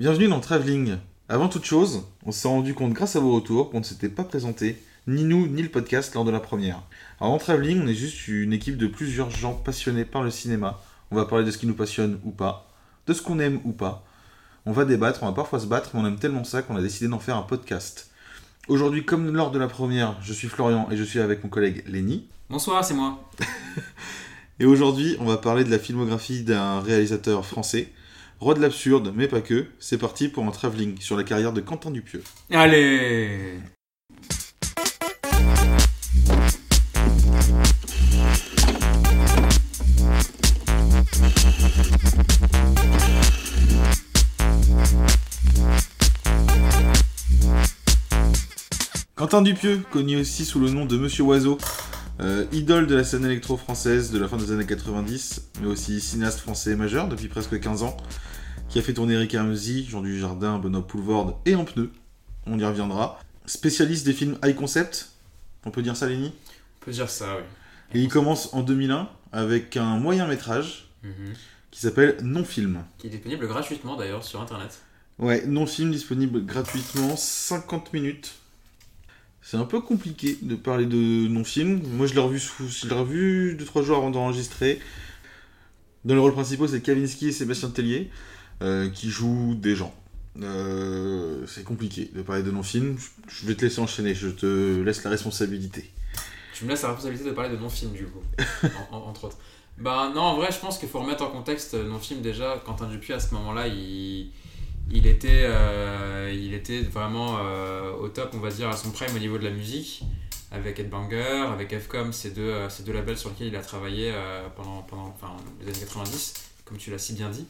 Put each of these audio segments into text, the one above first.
Bienvenue dans Travelling. Avant toute chose, on s'est rendu compte grâce à vos retours qu'on ne s'était pas présenté, ni nous, ni le podcast lors de la première. Alors dans Travelling, on est juste une équipe de plusieurs gens passionnés par le cinéma. On va parler de ce qui nous passionne ou pas, de ce qu'on aime ou pas. On va débattre, on va parfois se battre, mais on aime tellement ça qu'on a décidé d'en faire un podcast. Aujourd'hui, comme lors de la première, je suis Florian et je suis avec mon collègue Lenny. Bonsoir, c'est moi. Et aujourd'hui, on va parler de la filmographie d'un réalisateur français, roi de l'absurde, mais pas que. C'est parti pour un travelling sur la carrière de Quentin Dupieux. Allez Quentin Dupieux, connu aussi sous le nom de Monsieur Oiseau, euh, idole de la scène électro-française de la fin des années 90, mais aussi cinéaste français majeur depuis presque 15 ans, qui a fait tourner Eric Ramsey, Jean Dujardin, Benoît Poulvorde et en pneu. On y reviendra. Spécialiste des films high concept, on peut dire ça, Lenny? On peut dire ça, oui. Et il commence en 2001 avec un moyen métrage Mhm. qui s'appelle Non-Film. Qui est disponible gratuitement d'ailleurs sur internet. Ouais, non-film disponible gratuitement, 50 minutes. C'est un peu compliqué de parler de non-film. Moi, je l'ai revu, je l'ai revu 2-3 jours avant d'enregistrer. Dans les rôles principaux, c'est Kavinsky et Sébastien Tellier qui jouent des gens. Euh, c'est compliqué de parler de non-film. Je- vais te laisser enchaîner, je te laisse la responsabilité. Tu me laisses la responsabilité de parler de non-film du coup, en- en- entre autres. Bah non, en vrai, je pense qu'il faut remettre en contexte euh, non-film déjà. Quentin Dupuis, à ce moment-là, il, était, euh, il était vraiment euh, au top, on va dire, à son prime au niveau de la musique. Avec Headbanger, avec FCOM, ces deux, euh, ces deux labels sur lesquels il a travaillé euh, pendant, pendant enfin, les années 90, comme tu l'as si bien dit.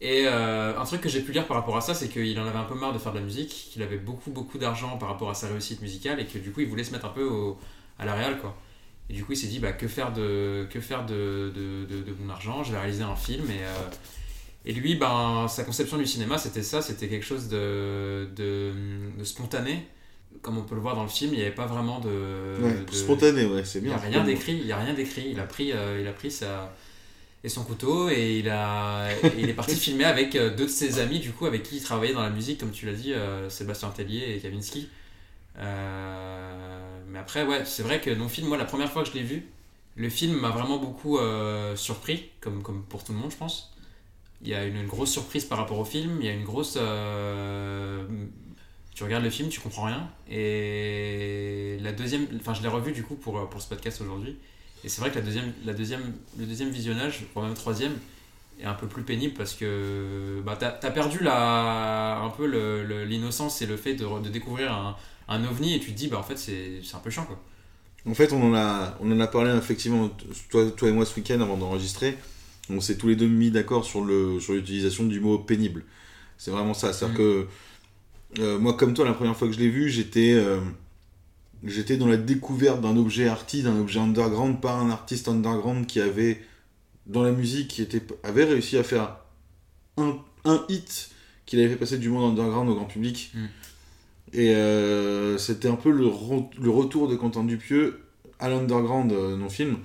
Et euh, un truc que j'ai pu lire par rapport à ça, c'est qu'il en avait un peu marre de faire de la musique, qu'il avait beaucoup beaucoup d'argent par rapport à sa réussite musicale et que du coup il voulait se mettre un peu au- à la réal quoi. Et du coup il s'est dit bah, que faire de, que faire de, de, de- de mon argent, je vais réaliser un film et, euh, et lui ben, sa conception du cinéma c'était ça, c'était quelque chose de, de, spontané. Comme on peut le voir dans le film, il n'y avait pas vraiment de... de- Spontané, ouais, c'est il n'y bien. a rien d'écrit, il y a rien d'écrit. Il a pris, euh, il a pris sa et son couteau et il a, et il est parti filmer avec euh, deux de ses amis du coup avec qui il travaillait dans la musique comme tu l'as dit, euh, Sébastien Tellier et Kavinsky. Euh, mais après ouais, c'est vrai que non film, moi la première fois que je l'ai vu, le film m'a vraiment beaucoup euh, surpris, comme comme pour tout le monde je pense. Il y a une, une grosse surprise par rapport au film, il y a une grosse tu regardes le film, tu comprends rien. Et la deuxième, enfin je l'ai revu du coup pour, pour ce podcast aujourd'hui. Et c'est vrai que la deuxième, la deuxième, le deuxième visionnage, voire même troisième, est un peu plus pénible parce que bah, t'as as perdu la, un peu l'innocence et le fait de, de découvrir un, un ovni et tu te dis bah en fait c'est un peu chiant quoi. En fait, on en a, on en a parlé effectivement, toi, toi et moi, ce week-end avant d'enregistrer. On s'est tous les deux mis d'accord sur le sur l'utilisation du mot pénible. C'est vraiment ça. C'est-à-dire Mm. que euh, moi, comme toi, la première fois que je l'ai vu, j'étais euh, j'étais dans la découverte d'un objet arty, d'un objet underground, pas un artiste underground qui avait dans la musique, qui était, avait réussi à faire un, un hit qu'il avait fait passer du monde underground au grand public. Mm. Et euh, c'était un peu le, re- le retour de Quentin Dupieux à l'underground euh, non-film.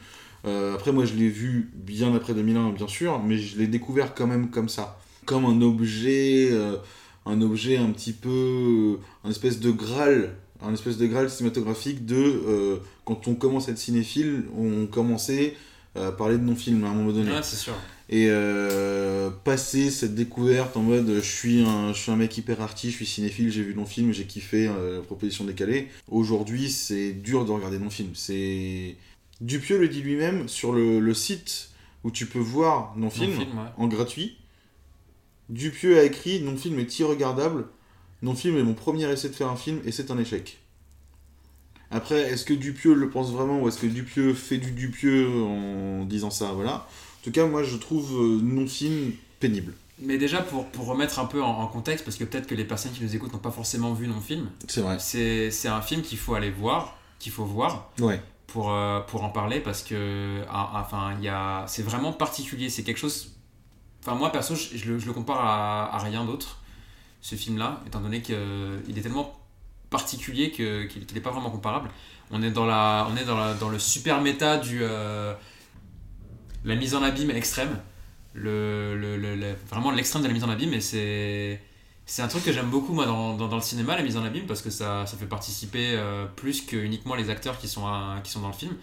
Euh, après, moi, je l'ai vu bien après 2001, bien sûr, mais je l'ai découvert quand même comme ça. Comme un objet, euh, un objet un petit peu, un espèce de graal, un espèce de graal cinématographique de, euh, quand on commence à être cinéphile, on commençait à parler de non-film à un moment donné Ouais, c'est sûr. et euh, passer cette découverte en mode je suis un, je suis un mec hyper arty, je suis cinéphile, j'ai vu non film, j'ai kiffé euh, proposition décalée. Aujourd'hui, c'est dur de regarder non film. C'est Dupieux le dit lui-même sur le, le site où tu peux voir non-film Non-film, ouais. en gratuit. Dupieux a écrit Non-film est irregardable. Non-film est mon premier essai de faire un film et c'est un échec. Après, est-ce que Dupieux le pense vraiment ou est-ce que Dupieux fait du Dupieux en disant ça Voilà. En tout cas, moi je trouve euh, non-film pénible. Mais déjà, pour, pour remettre un peu en, en contexte, parce que peut-être que les personnes qui nous écoutent n'ont pas forcément vu non-film, C'est vrai. c'est c'est un film qu'il faut aller voir, qu'il faut voir. Ouais. pour, euh, pour en parler parce que ah, ah, enfin il y a c'est vraiment particulier c'est quelque chose enfin moi perso je, je le, je le compare à, à rien d'autre ce film là étant donné qu'il est tellement particulier que qu'il n'est pas vraiment comparable. On est dans la on est dans, la, dans le super méta du euh, la mise en abîme extrême. Le, le, vraiment l'extrême de la mise en abîme et c'est un truc que j'aime beaucoup moi dans, dans, le cinéma la mise en abîme parce que ça, ça fait participer euh, plus que uniquement les acteurs qui sont, qui sont dans le film.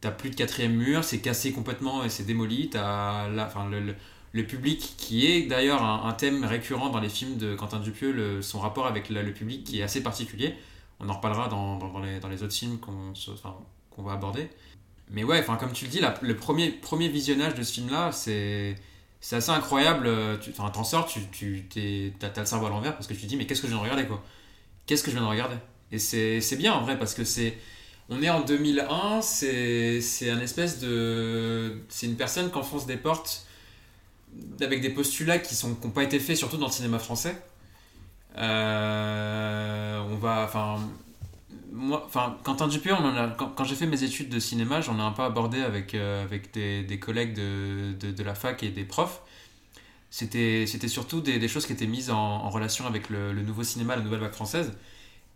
T'as plus de quatrième mur c'est cassé complètement et c'est démoli. T'as enfin, le, le, public qui est d'ailleurs un, thème récurrent dans les films de Quentin Dupieux son rapport avec le public qui est assez particulier on en reparlera dans, dans, les, autres films qu'on enfin, va aborder mais ouais enfin comme tu le dis le premier, premier visionnage de ce film là c'est assez incroyable. enfin, t'en sors, tu, tu t'as, t'as le cerveau à l'envers parce que tu te dis, mais qu'est-ce que je viens de regarder, quoi? Qu'est-ce que je viens de regarder? Et c'est, bien en vrai parce que c'est. On est en 2001, c'est, c'est un espèce de. C'est une personne qui enfonce des portes avec des postulats qui sont qui n'ont pas été faits, surtout dans le cinéma français. Euh, on va. Enfin. Moi, enfin, Quentin quand, j'ai fait mes études de cinéma, j'en ai un peu abordé avec, euh, avec des, collègues de, de, la fac et des profs. C'était surtout des, des choses qui étaient mises en, relation avec le, nouveau cinéma, la nouvelle vague française.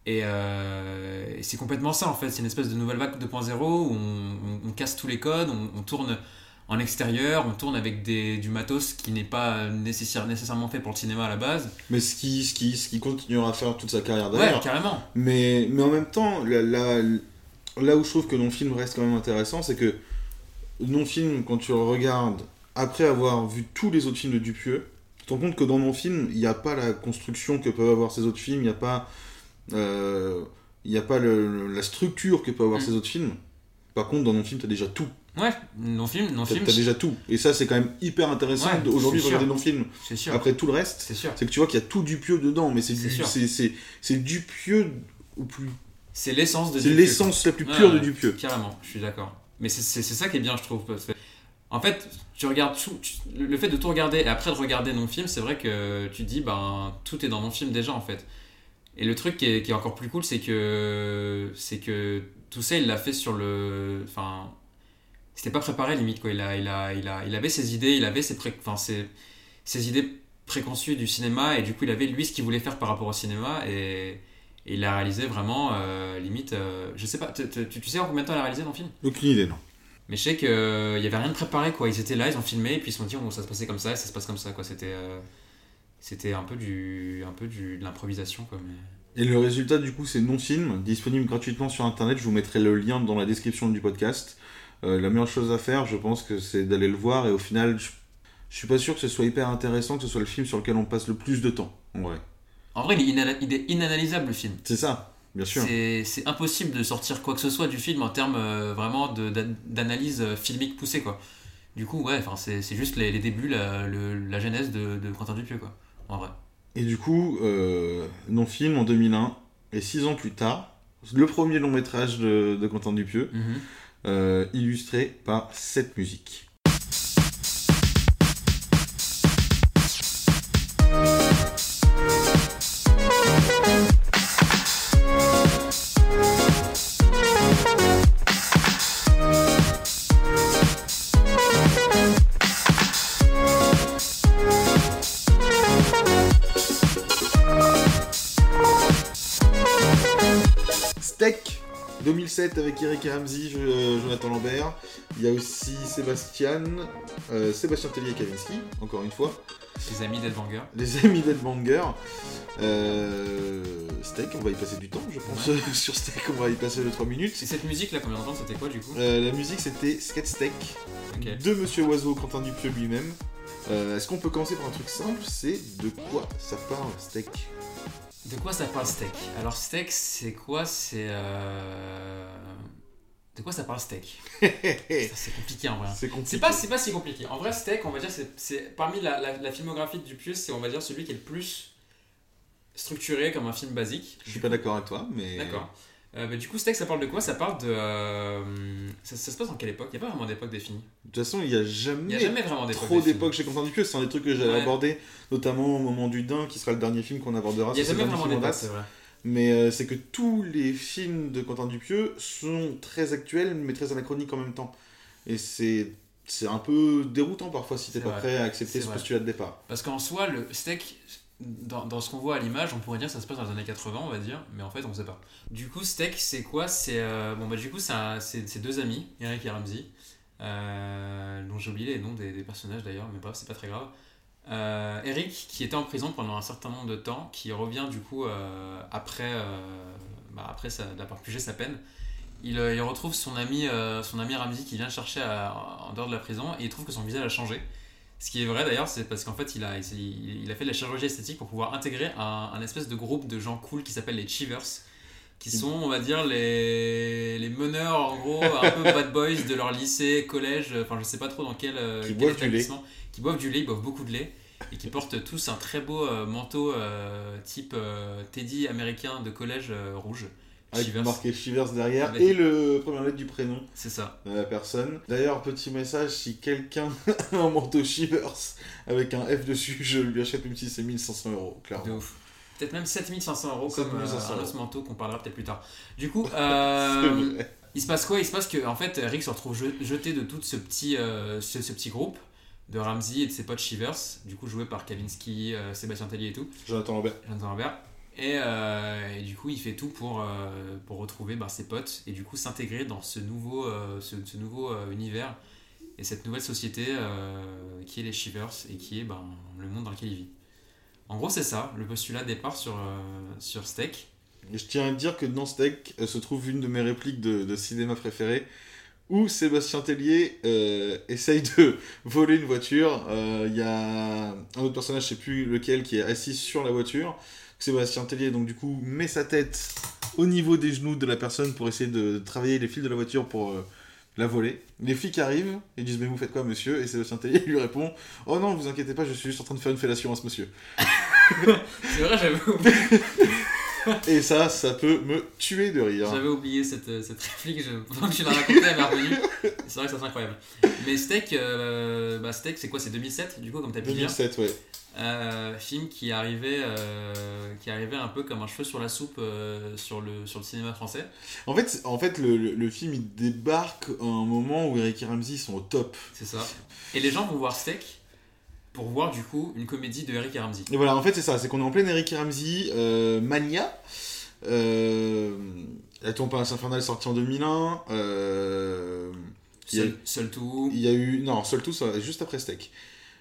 Et, euh, et c'est complètement ça en fait, c'est une espèce de nouvelle vague 2.0 où on, on- on casse tous les codes, on tourne en extérieur, on tourne avec des, du matos qui n'est pas nécessaire- nécessairement fait pour le cinéma à la base. Mais ce qui, ce qui, ce qui continuera à faire toute sa carrière Ouais, derrière. carrément. Mais, mais en même temps, là, où je trouve que non-film reste quand même intéressant, c'est que non-film, quand tu le regardes après avoir vu tous les autres films de Dupieux, tu te rends compte que dans non-film, il n'y a pas la construction que peuvent avoir ces autres films, il n'y a pas, euh, y a pas le- la structure que peuvent avoir Mm. ces autres films. Par contre, dans non-film, tu as déjà tout. Ouais, non-film, non-film, as, déjà tout. Et ça, c'est quand même hyper intéressant Ouais, de- aujourd'hui de regarder non-film. c'est sûr. Après tout le reste, C'est sûr. c'est que tu vois qu'il y a tout Dupieux dedans, mais c'est C'est du, c'est, c'est, c'est Dupieux au plus. C'est l'essence de C'est l'essence la plus Ouais, pure de ouais, Dupieux. Carrément, je suis d'accord. Mais c'est- ça qui est bien, je trouve. Parce que, en fait, tu regardes tout, tu- le fait de tout regarder et après de regarder non-film, c'est vrai que tu dis, ben, tout est dans non-film déjà, en fait. Et le truc qui est, qui est encore plus cool, c'est que, c'est que tout ça, il l'a fait sur le. Enfin, c'était pas préparé limite, quoi. Il, a, il, a, il, a, il avait ses idées, il avait ses, pré- enfin, ses, ses idées préconçues du cinéma, et du coup, il avait lui ce qu'il voulait faire par rapport au cinéma, et. et il l'a réalisé vraiment, euh, limite, euh, je sais pas, tu, tu- sais en combien de temps il a réalisé dans le film? Aucune idée, non. Mais je sais qu'il y avait rien de préparé, quoi. Ils étaient là, ils ont filmé, et puis ils se sont dit, oh, ça se passait comme ça, et ça se passe comme ça, quoi. C'était euh, c'était un peu, du, un peu du, de l'improvisation, quoi. Mais... Et le résultat, du coup, c'est non-film, disponible gratuitement sur internet. Je vous mettrai le lien dans la description du podcast. Euh, la meilleure chose à faire, je pense que c'est d'aller le voir, et au final, je, je suis pas sûr que ce soit hyper intéressant, que ce soit le film sur lequel on passe le plus de temps, en vrai. En vrai, il est, inana- il est inanalysable, le film. C'est ça, bien sûr. C'est impossible de sortir quoi que ce soit du film en termes euh, vraiment d'analyse euh, filmique poussée, quoi. Du coup, ouais, c'est juste les, les débuts, la, le- la genèse de, de Quentin Dupieux, quoi. En vrai. Et du coup, euh, non-film en 2001, et six ans plus tard, le premier long métrage de, de Quentin Dupieux, Mhm. euh, illustré par cette musique. 2007 avec Eric et Ramsey, euh, Jonathan Lambert. Il y a aussi Sébastien, euh, Sébastien Tellier et Kavinsky, encore une fois. Les amis d'Edbanger. Les amis d'Edbanger. Euh, steak, on va y passer du temps, je pense. Sur Steak, on va y passer les 3 minutes. C'est cette musique-là qu'on vient d'entendre, c'était quoi, du coup Euh, la musique, c'était Skate Steak de Monsieur Oiseau, Quentin Dupieux lui-même. Est-ce qu'on peut commencer par un truc simple? C'est de quoi ça parle, Steak? De quoi ça parle steak? Alors steak c'est quoi? C'est euh... De quoi ça parle steak? C'est compliqué en vrai. C'est compliqué. C'est pas, c'est pas si compliqué. En vrai, steak, on va dire, c'est- c'est parmi la, la, la filmographie de Dupieux, c'est on va dire celui qui est le plus structuré comme un film basique. Je suis pas d'accord avec toi, mais. D'accord. Euh, bah, du coup, steak, ça parle de quoi? Ça parle de. euh, ça, ça se passe dans quelle époque? Il n'y a pas vraiment d'époque définie. De toute façon, il n'y a jamais, n'y a jamais vraiment d'époque trop d'époques chez Quentin Dupieux. C'est un des trucs que j'avais Ouais. abordé, notamment au moment du Dain, qui sera le dernier film qu'on abordera. Il n'y a jamais vraiment en d'époque, c'est vrai. Mais euh, c'est que tous les films de Quentin Dupieux sont très actuels, mais très anachroniques en même temps. Et c'est c'est un peu déroutant parfois si t'es pas vrai. prêt à accepter ce vrai. postulat de départ. Parce qu'en soi, le steak, dans, dans ce qu'on voit à l'image, on pourrait dire que ça se passe dans les années 80, on va dire, mais en fait, on ne sait pas. Du coup, steak, c'est quoi? C'est euh, bon, bah, du coup, c'est deux amis, Eric et Ramsey, euh, dont j'ai oublié les noms des, personnages d'ailleurs, mais bref, c'est pas très grave. Euh, Eric, qui était en prison pendant un certain nombre de temps, qui revient du coup après, bah, après d'avoir purgé sa peine. Il, il retrouve son ami, son ami Ramsey qui vient le chercher en dehors de la prison et il trouve que son visage a changé. Ce qui est vrai d'ailleurs, c'est parce qu'en fait, il a, il, il a fait de la chirurgie esthétique pour pouvoir intégrer un, un espèce de groupe de gens cool qui s'appelle les Cheevers, qui sont, on va dire, les, les meneurs, en gros, un peu bad boys de leur lycée, collège, enfin, je sais pas trop dans quel, euh, Qui quel boivent du lait. établissement, qui boivent du lait, ils boivent beaucoup de lait, et qui portent tous un très beau euh, manteau euh, type euh, Teddy américain de collège rouge. Avec Cheevers. marqué Shivers derrière Avec- et le première lettre du prénom C'est ça. de la personne. D'ailleurs, petit message, si quelqu'un a un manteau Shivers avec un F dessus, je lui achète même si c'est 1500 euros, De clairement. ouf. Peut-être même 7500 euros comme 7500 euh, un autre manteau qu'on parlera peut-être plus tard. Du coup, euh, il se passe quoi? Il se passe que en fait, Rick se retrouve je- jeté de tout ce petit, euh, ce, ce petit groupe de Ramsey et de ses potes Shivers, du coup joué par Kavinsky, euh, Sébastien Tellier et tout, Jonathan Lambert. Jonathan Lambert. Et, euh, et du coup, il fait tout pour, euh, pour retrouver bah, ses potes et du coup s'intégrer dans ce nouveau, euh, ce, nouveau univers et cette nouvelle société qui est les Shivers et qui est ben, le monde dans lequel il vit. En gros, c'est ça, le postulat départ sur, sur Steak. Je tiens à dire que dans Steak se trouve une de mes répliques de, cinéma préférées où Sébastien Tellier essaye de voler une voiture. Il y a un autre personnage, je sais plus lequel, qui est assis sur la voiture. Sébastien Tellier, donc du coup, met sa tête au niveau des genoux de la personne pour essayer de travailler les fils de la voiture pour euh, la voler. Les flics arrivent et disent Mais vous faites quoi, monsieur? Et Sébastien Tellier lui répond Oh non, vous inquiétez pas, je suis juste en train de faire une fellation à ce monsieur. C'est vrai, j'avais oublié, Et ça, ça peut me tuer de rire. j'avais oublié cette, euh, cette réplique, je, pendant que tu l'as racontée, elle m'est revenue. C'est vrai que ça c'est incroyable. Mais Steak, euh, bah, Steak c'est quoi C'est 2007, du coup, comme t'as pu dire 2007, ouais. Euh, film qui arrivait, euh, qui arrivait un peu comme un cheveu sur la soupe euh, sur, le, sur le cinéma français. En fait, en fait le, le- le film il débarque à un moment où Eric et Ramsey sont au top. C'est ça. Et les gens vont voir Steak pour voir du coup une comédie de Eric et Ramsey. Et voilà, en fait, c'est ça, c'est qu'on est en pleine Eric et Ramsey, euh, Mania. Euh, la Tombe Palace Infernal sorti en 2001. Euh, Seul, seul tout. il y a eu. Non, seul tout, ça, juste après Steak.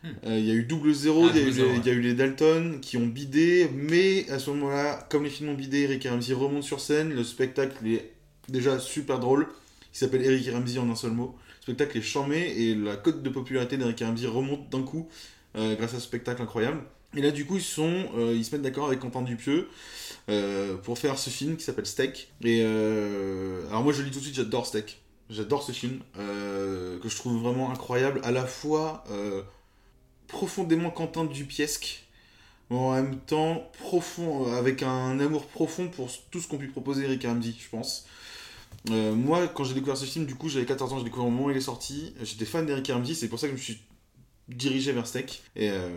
Hmm. Euh, il y a eu Double Zero, Ah, il y a eu les- il y a eu les Dalton qui ont bidé, mais à ce moment-là, comme les films ont bidé, Eric et Ramsey remontent sur scène, le spectacle est déjà super drôle. Il s'appelle Eric et Ramsey en un seul mot. Le spectacle est charmé et la cote de popularité d'Eric et Ramsey remonte d'un coup grâce à ce spectacle incroyable. Et là, du coup, euh, ils se mettent d'accord avec Quentin Dupieux euh, pour faire ce film qui s'appelle Steak. Et euh, alors, moi, je le dis tout de suite, j'adore Steak. J'adore ce film euh, que je trouve vraiment incroyable, à la fois euh, profondément Quentin Dupiesque, mais en même temps profond, euh, avec un amour profond pour tout ce qu'ont pu proposer Eric Ramsey, je pense. Euh, moi, quand j'ai découvert ce film, du coup, j'avais 14 ans, j'ai découvert au moment où il est sorti. J'étais fan d'Eric Ramsey, c'est pour ça que je me suis dirigé vers Steak. Et euh,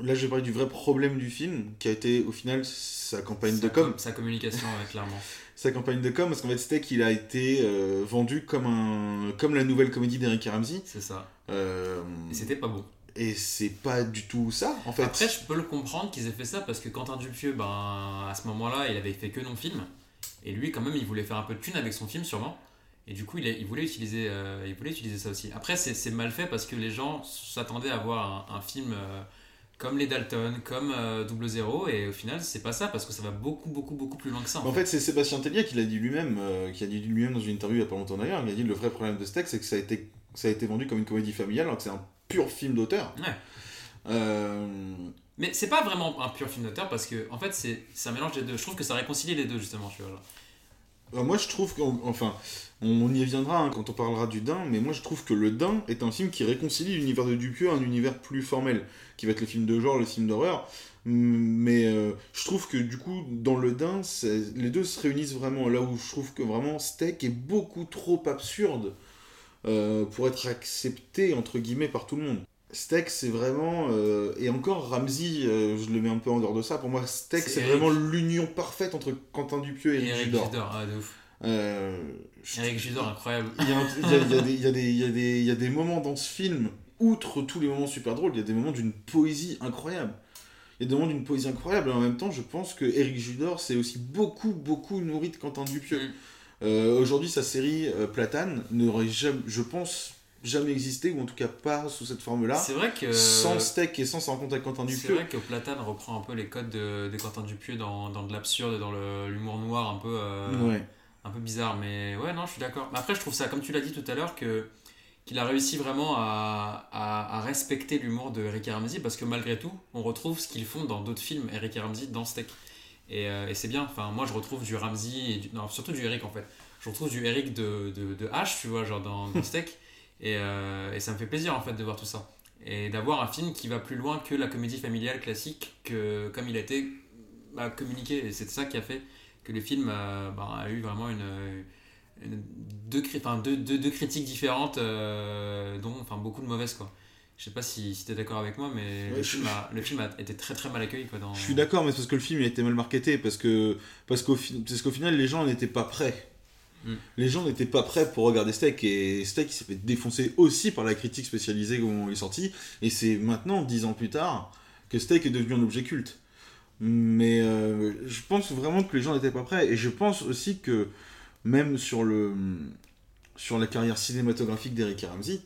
là, je vais parler du vrai problème du film, qui a été au final sa campagne de com. Sa communication, ouais, clairement. Sa campagne de com, parce qu'en fait, Steak, il a été euh, vendu comme, un, comme la nouvelle comédie d'Eric Ramsey. C'est ça. Euh, Et c'était pas bon. et c'est pas du tout ça, en fait. Après, je peux le comprendre qu'ils aient fait ça parce que Quentin Dupieux, ben, à ce moment-là, il avait fait que non-film. Et lui, quand même, il voulait faire un peu de thune avec son film, sûrement. Et du coup, il, a- il voulait, utiliser, euh, il voulait utiliser ça aussi. Après, c'est mal fait parce que les gens s'attendaient à voir un, un film euh, comme Les Dalton, comme euh, Double Zéro. Et au final, c'est pas ça parce que ça va beaucoup, beaucoup, beaucoup plus loin que ça. En fait, c'est Sébastien Tellier qui l'a dit lui-même, qui a dit lui-même dans une interview il y a pas longtemps d'ailleurs. Il a dit le vrai problème de Steak, c'est que ça a été, ça a été vendu comme une comédie familiale, alors que c'est un pur film d'auteur. Ouais. Mais c'est pas vraiment un pur film d'auteur parce que, en fait, c'est c'est un mélange des deux. Je trouve que ça réconcilie les deux, justement. Tu vois, genre. Bah, moi, je trouve qu'enfin, on y reviendra hein, quand on parlera du Dain, mais moi je trouve que Le Dain est un film qui réconcilie l'univers de Dupieux à un univers plus formel, qui va être le film de genre, le film d'horreur. Mais euh, je trouve que du coup, dans Le Dain, les deux se réunissent vraiment. Là où je trouve que vraiment Steak est beaucoup trop absurde euh, pour être accepté, entre guillemets, par tout le monde. Steak, c'est vraiment. Euh, et encore, Ramsey, je le mets un peu en dehors de ça. Pour moi, Steak, c'est vraiment l'union parfaite entre Quentin Dupieux et, Eric Judor. Ah, de ouf. Euh, Eric Judor, incroyable. Il y a des moments dans ce film, outre tous les moments super drôles, il y a des moments d'une poésie incroyable. Il y a des moments d'une poésie incroyable, et en même temps, je pense que Eric Judor s'est aussi beaucoup, beaucoup nourri de Quentin Dupieux. Mm. Euh, aujourd'hui, sa série euh, Platane n'aurait jamais, je pense, jamais existé, ou en tout cas pas sous cette forme-là. C'est vrai que. Sans Steak et sans se rencontrer avec Quentin Dupieux. C'est vrai que Platane reprend un peu les codes de, de Quentin Dupieux dans, dans de l'absurde, dans l'humour noir un peu. ouais un peu bizarre, mais ouais, non, je suis d'accord. Mais après, je trouve ça, comme tu l'as dit tout à l'heure, que qu'il a réussi vraiment à, à, respecter l'humour de Eric et Ramsey parce que malgré tout, on retrouve ce qu'ils font dans d'autres films, Eric et Ramsey, dans Steak. Et, euh, et c'est bien, enfin, moi je retrouve du Ramsey, et non, surtout du Eric en fait. Je retrouve du Eric de, de, de H, tu vois, genre dans, dans Steak. Et, euh, et, ça me fait plaisir en fait de voir tout ça. Et d'avoir un film qui va plus loin que la comédie familiale classique, que, comme il a été bah, communiqué. Et c'est ça qui a fait que le film bah, a eu vraiment une, deux, enfin, deux, deux, critiques différentes, euh, dont enfin, beaucoup de mauvaises. Quoi. Je sais pas si, si tu es d'accord avec moi, mais le, film a, le, film a, été très très mal accueilli. Quoi, dans... Je suis d'accord, mais c'est parce que le film a été mal marketé, parce que parce qu'au parce qu'au final, les gens n'étaient pas prêts. Hmm. Les gens n'étaient pas prêts pour regarder Steak, et Steak s'est fait défoncer aussi par la critique spécialisée quand il est sorti, et c'est maintenant, dix ans plus tard, que Steak est devenu un objet culte. Mais euh, je pense vraiment que les gens n'étaient pas prêts. Et je pense aussi que même sur, le, sur la carrière cinématographique d'Eric Ramsey,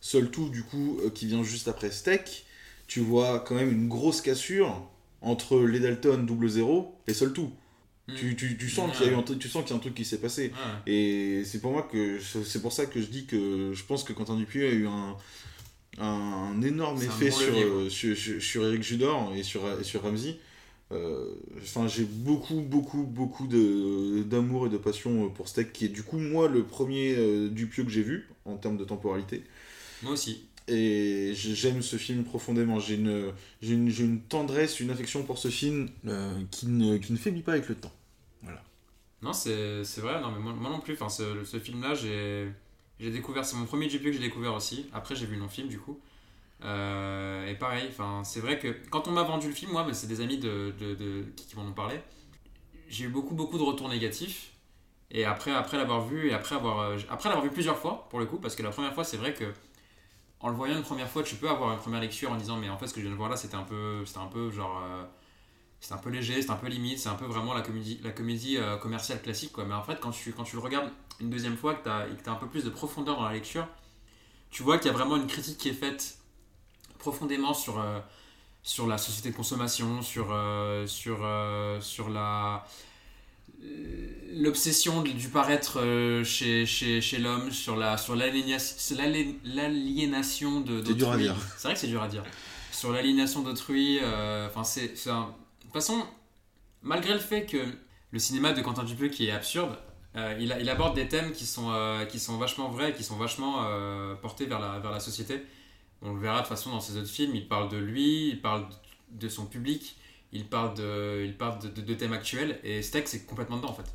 seul tout du coup euh, qui vient juste après Steak, tu vois quand même une grosse cassure entre les Dalton double zéro et seul tout. Hmm. Tu, tu, tu, sens qu'il y a eu un, tu sens qu'il y a un truc qui s'est passé. Et c'est pour moi que c'est pour ça que je dis que je pense que Quentin Dupieux a eu un, un énorme effet euh, sur, sur, sur, Eric Judor et sur, et sur Ramsey euh, enfin, j'ai beaucoup, beaucoup, beaucoup d'amour et de passion pour Steak, qui est du coup, moi, le premier euh, du pieu que j'ai vu en termes de temporalité. Moi aussi. Et j'aime ce film profondément. J'ai une, une, une, tendresse, une affection pour ce film euh, qui, ne, qui ne faiblit pas avec le temps. Voilà. Non, c'est vrai. Non, mais moi, non plus. Enfin, ce, ce film-là, j'ai découvert. C'est mon premier GPU que j'ai découvert aussi. Après, j'ai vu le film du coup. Euh, et pareil, c'est vrai que quand on m'a vendu le film, moi, c'est des amis de, de, qui, m'en ont parlé, j'ai eu beaucoup, beaucoup de retours négatifs. Et après, après l'avoir vu, et après avoir, euh, après l'avoir vu plusieurs fois, pour le coup, parce que la première fois, c'est vrai que en le voyant une première fois, tu peux avoir une première lecture en disant, mais en fait, ce que je viens de voir là, c'était un peu, c'était un peu genre. Euh, c'est un peu léger, c'est un peu limite, c'est un peu vraiment la comédie, la comédie commerciale classique. Quoi. Mais en fait, quand tu, le regardes une deuxième fois que as, et que tu as un peu plus de profondeur dans la lecture, tu vois qu'il y a vraiment une critique qui est faite profondément sur, euh, la société de consommation, sur, euh, euh, la l'obsession du paraître chez, chez, chez l'homme, sur la sur l'aliénation de d'autrui. C'est dur à dire. C'est vrai que c'est dur à dire. Sur l'aliénation d'autrui, enfin c'est de toute façon, malgré le fait que le cinéma de Quentin Dupieux qui est absurde, il, il, aborde des thèmes qui sont, qui sont vachement vrais, qui sont vachement portés vers la, vers la société. On le verra de toute façon dans ses autres films. Il parle de lui, il parle de son public, il parle de, il parle de, thèmes actuels. Et Steak, c'est complètement dedans en fait.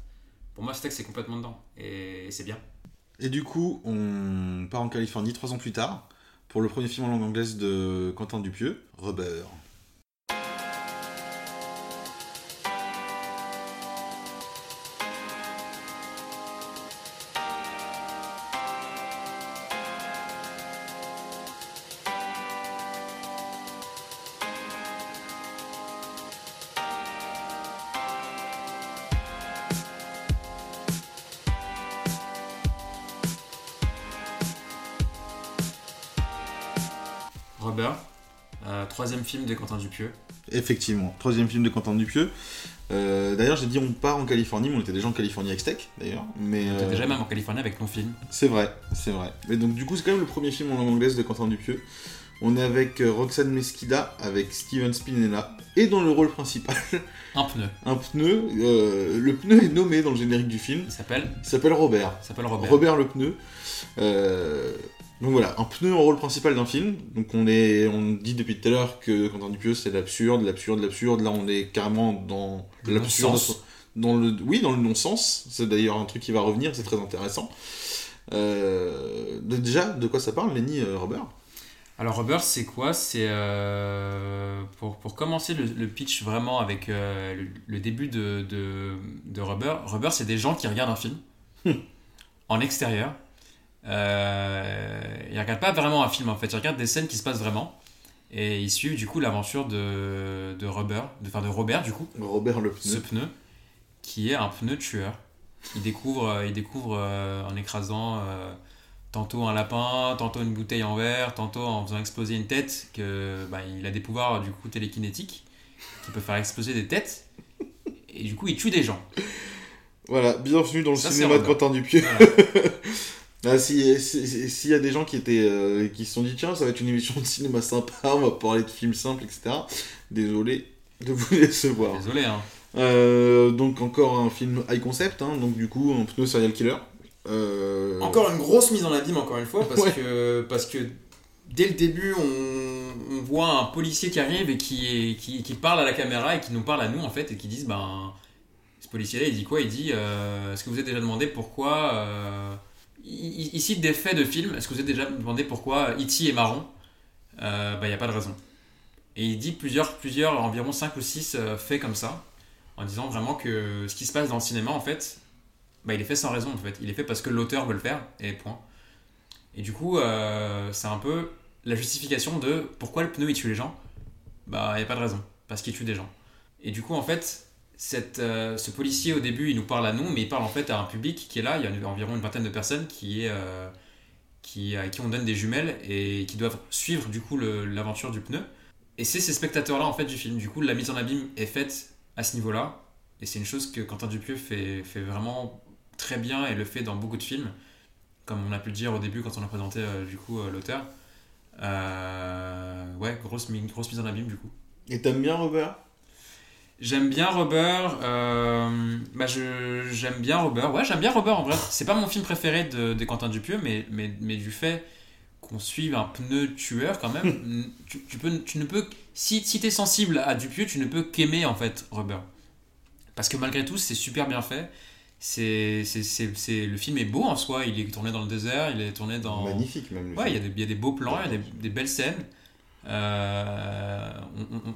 Pour moi, Steak, c'est complètement dedans. Et, c'est bien. Et du coup, on part en Californie trois ans plus tard pour le premier film en langue anglaise de Quentin Dupieux, Rubber. Troisième film de Quentin Dupieux. Effectivement, troisième film de Quentin Dupieux. Euh, d'ailleurs, j'ai dit on part en Californie, mais on était déjà en Californie avec Steak, d'ailleurs. Mais on était déjà même en Californie avec mon film. C'est vrai, c'est vrai. Mais donc du coup, c'est quand même le premier film en langue anglaise de Quentin Dupieux. On est avec euh, Roxane Mesquida, avec Steven Spinella, et dans le rôle principal, Un pneu. un pneu. euh, le pneu est nommé dans le générique du film. Il s'appelle Il s'appelle Robert. il s'appelle Robert. Robert le pneu. Euh, donc voilà, un pneu en rôle principal d'un film. Donc on est, on dit depuis tout à l'heure que Quentin Dupieux c'est l'absurde, l'absurde, l'absurde. Là on est carrément dans Le l'absurde, dans le, oui, dans le non-sens. C'est d'ailleurs un truc qui va revenir, c'est très intéressant. Euh, déjà, de quoi ça parle, Lenny euh, Robert? Alors Rubber, c'est quoi? C'est euh, pour, pour commencer le, le pitch vraiment avec euh, le, le début de, de, de Rubber. Rubber, c'est des gens qui regardent un film en extérieur. Euh, ils regardent pas vraiment un film en fait, ils regardent des scènes qui se passent vraiment. Et ils suivent du coup l'aventure de, de Rubber, de, enfin de Robert du coup, Robert le ce pneu. pneu, qui est un pneu tueur. Il découvre, euh, il découvre euh, en écrasant euh, tantôt un lapin, tantôt une bouteille en verre, tantôt en faisant exploser une tête, que bah, il a des pouvoirs du coup télékinétiques qui peut faire exploser des têtes. Et du coup, il tue des gens. Voilà, bienvenue dans le Ça, cinéma de Robert. Quentin Dupieux. Voilà. Ah, si- si- si- S'il y a des gens qui étaient euh, qui se sont dit tiens ça va être une émission de cinéma sympa, on va parler de films simples etc. Désolé de vous décevoir. Désolé, hein. Euh, donc encore un film high concept, hein, donc du coup un pneu serial killer. Euh, Encore une grosse mise en abîme, encore une fois, parce, Ouais. que, parce que dès le début, on, on voit un policier qui arrive et qui, est- qui, qui parle à la caméra et qui nous parle à nous, en fait, et qui disent ben, ce policier-là, il dit quoi? Il dit euh, Est-ce que vous êtes déjà demandé pourquoi. Euh, il, cite des faits de films. Est-ce que vous êtes déjà demandé pourquoi E.T. est marron? Euh, Ben, il n'y a pas de raison. Et il dit plusieurs, plusieurs environ 5 ou 6 faits comme ça, en disant vraiment que ce qui se passe dans le cinéma, en fait, bah, il est fait sans raison en fait. Il est fait parce que l'auteur veut le faire, et point. Et du coup, euh, c'est un peu la justification de pourquoi le pneu il tue les gens? Bah, il n'y a pas de raison, parce qu'il tue des gens. Et du coup, en fait, euh, ce policier au début, il nous parle à nous, mais il parle en fait à un public qui est là. Il y a environ une vingtaine de personnes qui est, euh, qui, à qui on donne des jumelles et qui doivent suivre du coup l'aventure du pneu. Et c'est ces spectateurs-là en fait du film. Du coup, la mise en abîme est faite à ce niveau-là. Et c'est une chose que Quentin Dupieux fait, fait vraiment très bien et le fait dans beaucoup de films. Comme on a pu le dire au début quand on a présenté euh, du coup euh, l'auteur. Ouais, grosse, grosse mise en abîme du coup. Et t'aimes bien Robert? J'aime bien Robert. euh, bah je, j'aime bien Robert. Ouais, j'aime bien Robert en vrai. C'est pas mon film préféré de, de Quentin Dupieux, mais, mais, mais du fait qu'on suive un pneu tueur quand même, tu, tu peux, tu ne peux. Si, si t'es sensible à Dupieux, tu ne peux qu'aimer en fait Robert. Parce que malgré tout, c'est super bien fait. C'est, c'est, c'est, c'est- le film est beau en soi. Il est tourné dans le désert, il est tourné dans. Magnifique même. le Ouais, il y, a des, y a des beaux plans, il y a des, des belles scènes. Euh,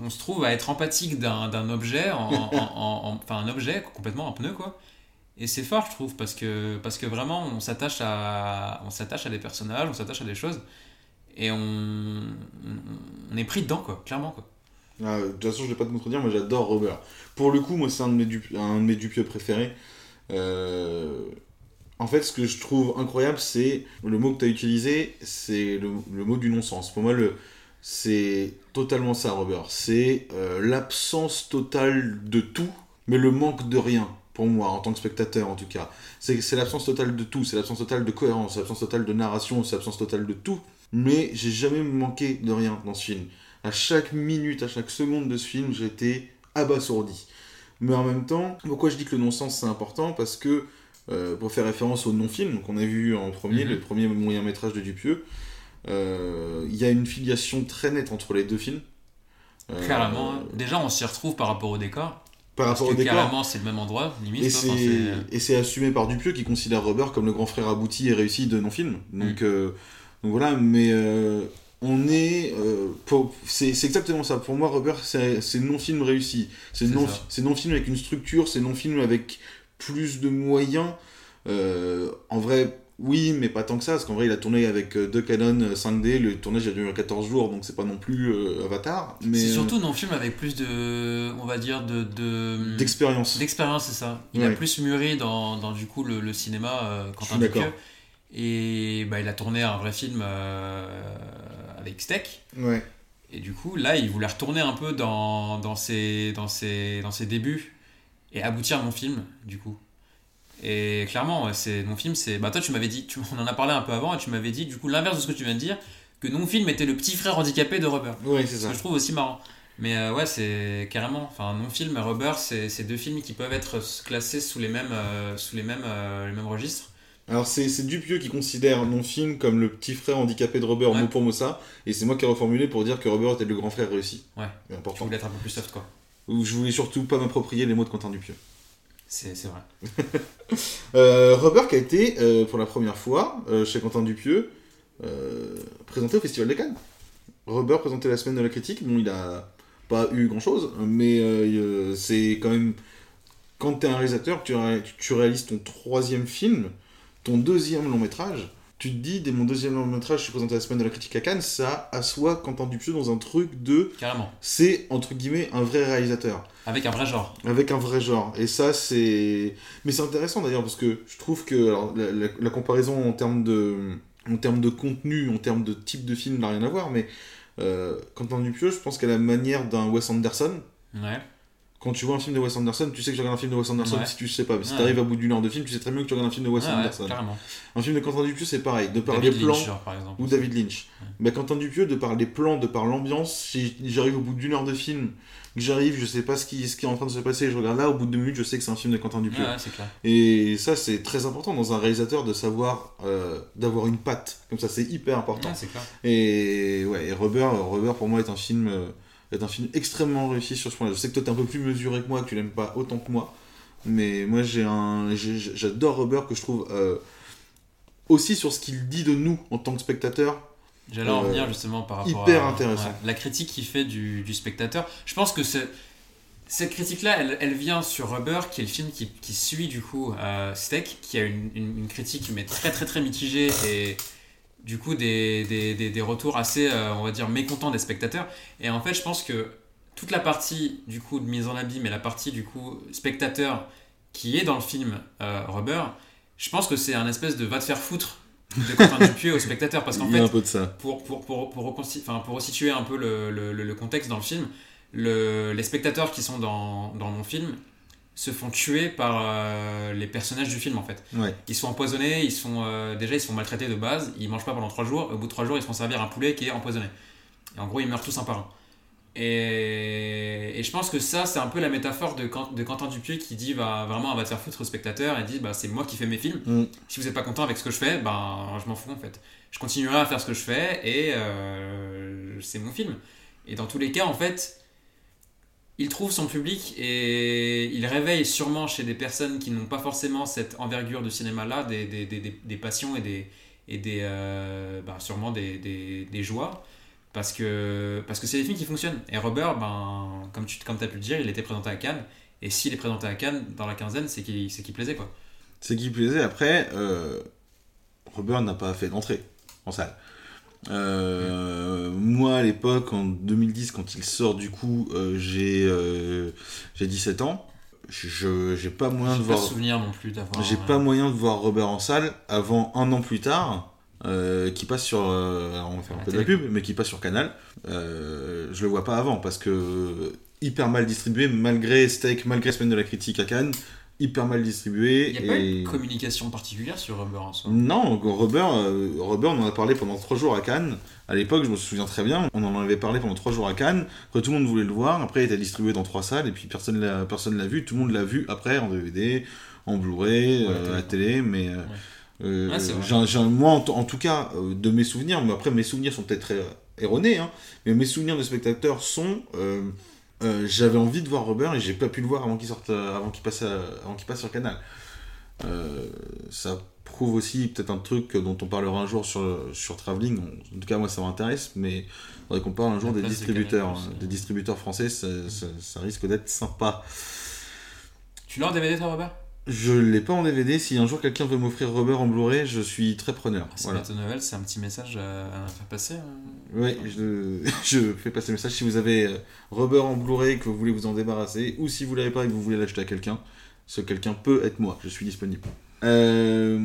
on, se trouve à être empathique d'un objet, en, en- en- en- enfin un objet complètement en pneu quoi. Et c'est fort, je trouve, parce que, parce que vraiment on s'attache à, on s'attache à des personnages, on s'attache à des choses, et on, est pris dedans quoi, clairement quoi. Ah, de toute façon, je vais pas te contredire, moi j'adore Robert. Pour le coup, moi c'est un de mes, Dup- un de mes Dupieux préférés. Euh, En fait, ce que je trouve incroyable, c'est le mot que tu as utilisé, c'est le mot du non-sens. Pour moi, le, c'est totalement ça, Robert. C'est euh, l'absence totale de tout, mais le manque de rien. Pour moi, en tant que spectateur, en tout cas. C'est l'absence totale de tout, c'est l'absence totale de cohérence, c'est l'absence totale de narration, c'est l'absence totale de tout. Mais j'ai jamais manqué de rien dans ce film. À chaque minute, à chaque seconde de ce film, été abasourdi. Mais en même temps, pourquoi je dis que le non-sens c'est important? Parce que, euh, pour faire référence au non-film qu'on a vu en premier, Mhm. le premier moyen métrage de Dupieux, il y a une filiation très nette entre les deux films. Euh, Clairement, hein. déjà on s'y retrouve par rapport au décor, Par parce rapport que au décor. carrément c'est le même endroit, limite. Et c'est c'est- et c'est assumé par Dupieux qui considère Robert comme le grand frère abouti et réussi de non-film. Donc, euh, donc voilà, mais euh, on est. euh, c'est exactement ça. Pour moi, Robert, c'est non-film réussi. C'est non- non-film avec une structure, c'est non-film avec plus de moyens. Euh, en vrai, oui, mais pas tant que ça, parce qu'en vrai, il a tourné avec euh, deux Canon 5D. Le tournage a duré 14 jours, donc c'est pas non plus euh, Avatar. Mais C'est euh, surtout non film avec plus de, on va dire de, de d'expérience. D'expérience, c'est ça. Il a plus mûri dans, dans du coup le, le cinéma euh, Je Quentin. Dupieux. Et bah, il a tourné un vrai film euh, avec Steak. Ouais. Et du coup, là, il voulait retourner un peu dans, dans, ses, dans, ses, dans ses débuts et aboutir à mon film, du coup. Et clairement, ouais, c'est mon film, c'est. Bah, toi, tu m'avais dit, tu, on en a parlé un peu avant, et tu m'avais dit, du coup, l'inverse de ce que tu viens de dire, que non-film était le petit frère handicapé de Rubber. Ouais, c'est Ce ça. que je trouve aussi marrant. Mais euh, ouais, c'est carrément. Enfin, non-film et Rubber, c'est deux films qui peuvent être classés sous les mêmes, euh, sous les mêmes, euh, les mêmes registres. Alors c'est Dupieux qui considère mon film comme le petit frère handicapé de Rubber, Ouais. mot pour mot ça, et c'est moi qui ai reformulé pour dire que Rubber était le grand frère réussi. Ouais. C'est Je important. voulais être un peu plus soft, quoi. Ou Je voulais surtout pas m'approprier les mots de Quentin Dupieux. C'est vrai. Euh, qui a été, euh, pour la première fois, euh, chez Quentin Dupieux, euh, présenté au Festival de Cannes. Rubber présenté la semaine de la critique, bon il a pas eu grand chose, mais c'est quand même, quand t'es un réalisateur, tu, ré- tu réalises ton troisième film, ton deuxième long métrage, tu te dis, dès mon deuxième long métrage, je suis présenté à la semaine de la critique à Cannes, ça assoit Quentin Dupieux dans un truc de, Carrément. c'est entre guillemets un vrai réalisateur. Avec un vrai genre. Avec un vrai genre. Et ça, c'est. Mais c'est intéressant d'ailleurs, parce que je trouve que alors, la, la- la comparaison en termes de. En termes de contenu, en termes de type de film n'a rien à voir, mais euh, Quentin Dupieux, je pense qu'à la manière d'un Wes Anderson, Ouais. Quand tu vois un film de Wes Anderson, tu sais que tu regardes un film de Wes Anderson Ouais. si tu sais pas. Mais si Ouais. t'arrives à bout d'une heure de film, tu sais très bien que tu regardes un film de Wes Ouais, Anderson. un film de Quentin Dupieux, c'est pareil. De par David les plans. Lynch, genre, par exemple. Ou David Lynch. Mais Quentin Dupieux, de par les plans, de par l'ambiance, si j'arrive au bout d'une heure de film, que j'arrive, je sais pas ce qui, ce qui est en train de se passer, je regarde là, au bout de deux minutes, je sais que c'est un film de Quentin Dupieux. clair. Et ça, c'est très important dans un réalisateur de savoir, euh, d'avoir une patte. Comme ça, c'est hyper important. Clair. Et ouais, et Rubber, Rubber pour moi est un film, euh, est un film extrêmement réussi sur ce point-là. Je sais que toi t'es un peu plus mesuré que moi, que tu l'aimes pas autant que moi, mais moi j'ai un, j'adore Rubber que je trouve euh, aussi sur ce qu'il dit de nous en tant que spectateurs. J'allais en Euh, venir justement par rapport hyper à intéressant. ouais, la critique qu'il fait du, du spectateur. Je pense que c'est- cette critique-là, elle, elle vient sur Rubber, qui est le film qui, qui suit du coup euh, Steak, qui a une, une- une critique mais très très très mitigée et du coup des, des, des- des retours assez, euh, on va dire, mécontents des spectateurs. Et en fait, je pense que toute la partie du coup de mise en abîme et la partie du coup spectateur qui est dans le film euh, Rubber, je pense que c'est un espèce de va te faire foutre de Quentin Dupieux au spectateur parce qu'en fait un peu de ça. pour, pour, pour, pour, pour resituer un peu le, le, le- le contexte dans le film, le- les spectateurs qui sont dans, dans mon film se font tuer par euh, les personnages du film en fait. Ouais. Ils sont empoisonnés, ils sont euh, déjà ils sont maltraités de base, ils mangent pas pendant 3 jours, au bout de 3 jours ils se font servir un poulet qui est empoisonné. Et en gros ils meurent tous un par un. Et, et je pense que ça c'est un peu la métaphore de Quentin Dupieux qui dit bah, vraiment on va te faire foutre au spectateur et dit bah, c'est moi qui fais mes films Mm. si vous n'êtes pas content avec ce que je fais, ben je m'en fous en fait. Je continuerai à faire ce que je fais et euh, c'est mon film. Et dans tous les cas, en fait, il trouve son public et il réveille sûrement chez des personnes qui n'ont pas forcément cette envergure de cinéma-là des, des, des, des- passions et des, et des euh, ben, sûrement des, joies. Parce que parce que c'est des films qui fonctionnent. Et Robert, ben, comme tu comme as pu le dire, il était présenté à Cannes. Et s'il est présenté à Cannes dans la quinzaine, c'est qu'il qu'il plaisait quoi. C'est qui plaisait. Après, euh, Robert n'a pas fait d'entrée en salle. Euh, Moi, à l'époque, en 2010, quand il sort, du coup, euh, j'ai euh, j'ai 17 ans. Je j'ai pas moyen de pas voir. souvenir non plus d'avoir. J'ai euh, pas moyen de voir Robert en salle avant un an plus tard, euh, qui passe sur. euh, on va faire un peu de la pub, mais qui passe sur Canal. Euh, je le vois pas avant parce que hyper mal distribué, malgré Steak, malgré Semaine de la critique à Cannes, hyper mal distribué. Il n'y a pas et... une communication particulière sur Rubber en soi. Non, Robert, euh, on en a parlé pendant trois jours à Cannes. À l'époque, je me souviens très bien, on en avait parlé pendant trois jours à Cannes. Après, tout le monde voulait le voir. Après, il était distribué dans trois salles et puis personne l'a, personne l'a vu. Tout le monde l'a vu après en DVD, en Blu-ray, Ouais, euh, à la télé. Mais euh, euh, moi, en, tout cas, euh, de mes souvenirs, mais après mes souvenirs sont peut-être erronés, hein, mais mes souvenirs de spectateurs sont. euh, euh, j'avais envie de voir Robert et j'ai pas pu le voir avant qu'il sorte, euh, avant qu'il passe, à- avant qu'il passe sur Canal. Euh, ça prouve aussi peut-être un truc dont on parlera un jour sur, sur Travelling. On- En tout cas, moi, ça m'intéresse, mais il faudrait qu'on parle un jour des distributeurs. Hein. euh. Des distributeurs français, ça, ça- ça risque d'être sympa. Tu l'as en DVD toi, Robert? Je l'ai pas en DVD. Si un jour quelqu'un veut m'offrir Robert en Blu-ray, je suis très preneur. C'est Voilà. Noël, c'est un petit message à, à faire passer. hein. Oui, je, je fais passer le message. Si vous avez euh, Robert en Blu-ray et que vous voulez vous en débarrasser, ou si vous l'avez pas et que vous voulez l'acheter à quelqu'un, ce quelqu'un peut être moi. Je suis disponible. Euh,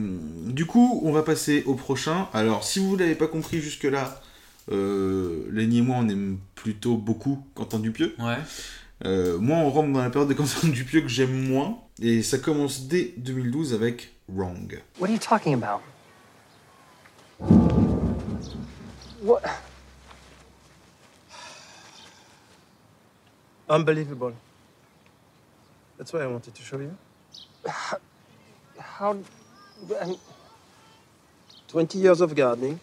du coup, on va passer au prochain. Alors, si vous l'avez pas compris jusque-là, euh, Lenny et moi, on aime plutôt beaucoup Quentin Dupieux. Ouais. Euh, moi, on rentre dans la période de Quentin Dupieux que j'aime moins. Et ça commence dès 2012 avec Wrong. What are you talking about? What? Unbelievable. That's why I wanted to show you. How? I'm 20 years of gardening.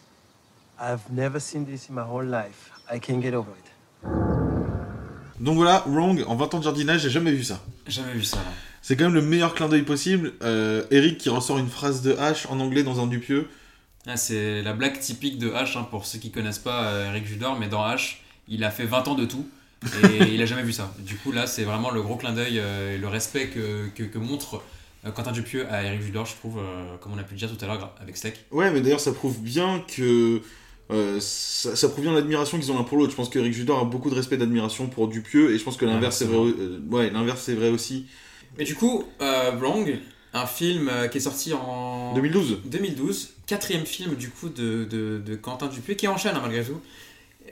I've never seen this in my whole life. I can't get over it. Donc voilà, Wrong, en 20 ans de jardinage, j'ai jamais vu ça. Jamais vu ça. là. C'est quand même le meilleur clin d'œil possible. Euh, Eric qui ressort une phrase de H en anglais dans un Dupieux. Ah, c'est la blague typique de H, hein, pour ceux qui connaissent pas euh, Eric Judor, mais dans H, il a fait 20 ans de tout et il a jamais vu ça. Du coup, là, c'est vraiment le gros clin d'œil euh, et le respect que, que, que montre Quentin Dupieux à Eric Judor, je trouve, comme on a pu le dire tout à l'heure avec Steak. Ouais, mais d'ailleurs, ça prouve bien que. Euh, ça, ça prouve bien l'admiration qu'ils ont l'un pour l'autre. Je pense qu'Eric Judor a beaucoup de respect et d'admiration pour Dupieux, et je pense que l'inverse est vrai. euh, ouais, l'inverse c'est vrai aussi. Mais du coup, euh, Wrong, un film euh, qui est sorti en 2012. 2012, quatrième film du coup de, de, de Quentin Dupieux, qui enchaîne hein, malgré tout,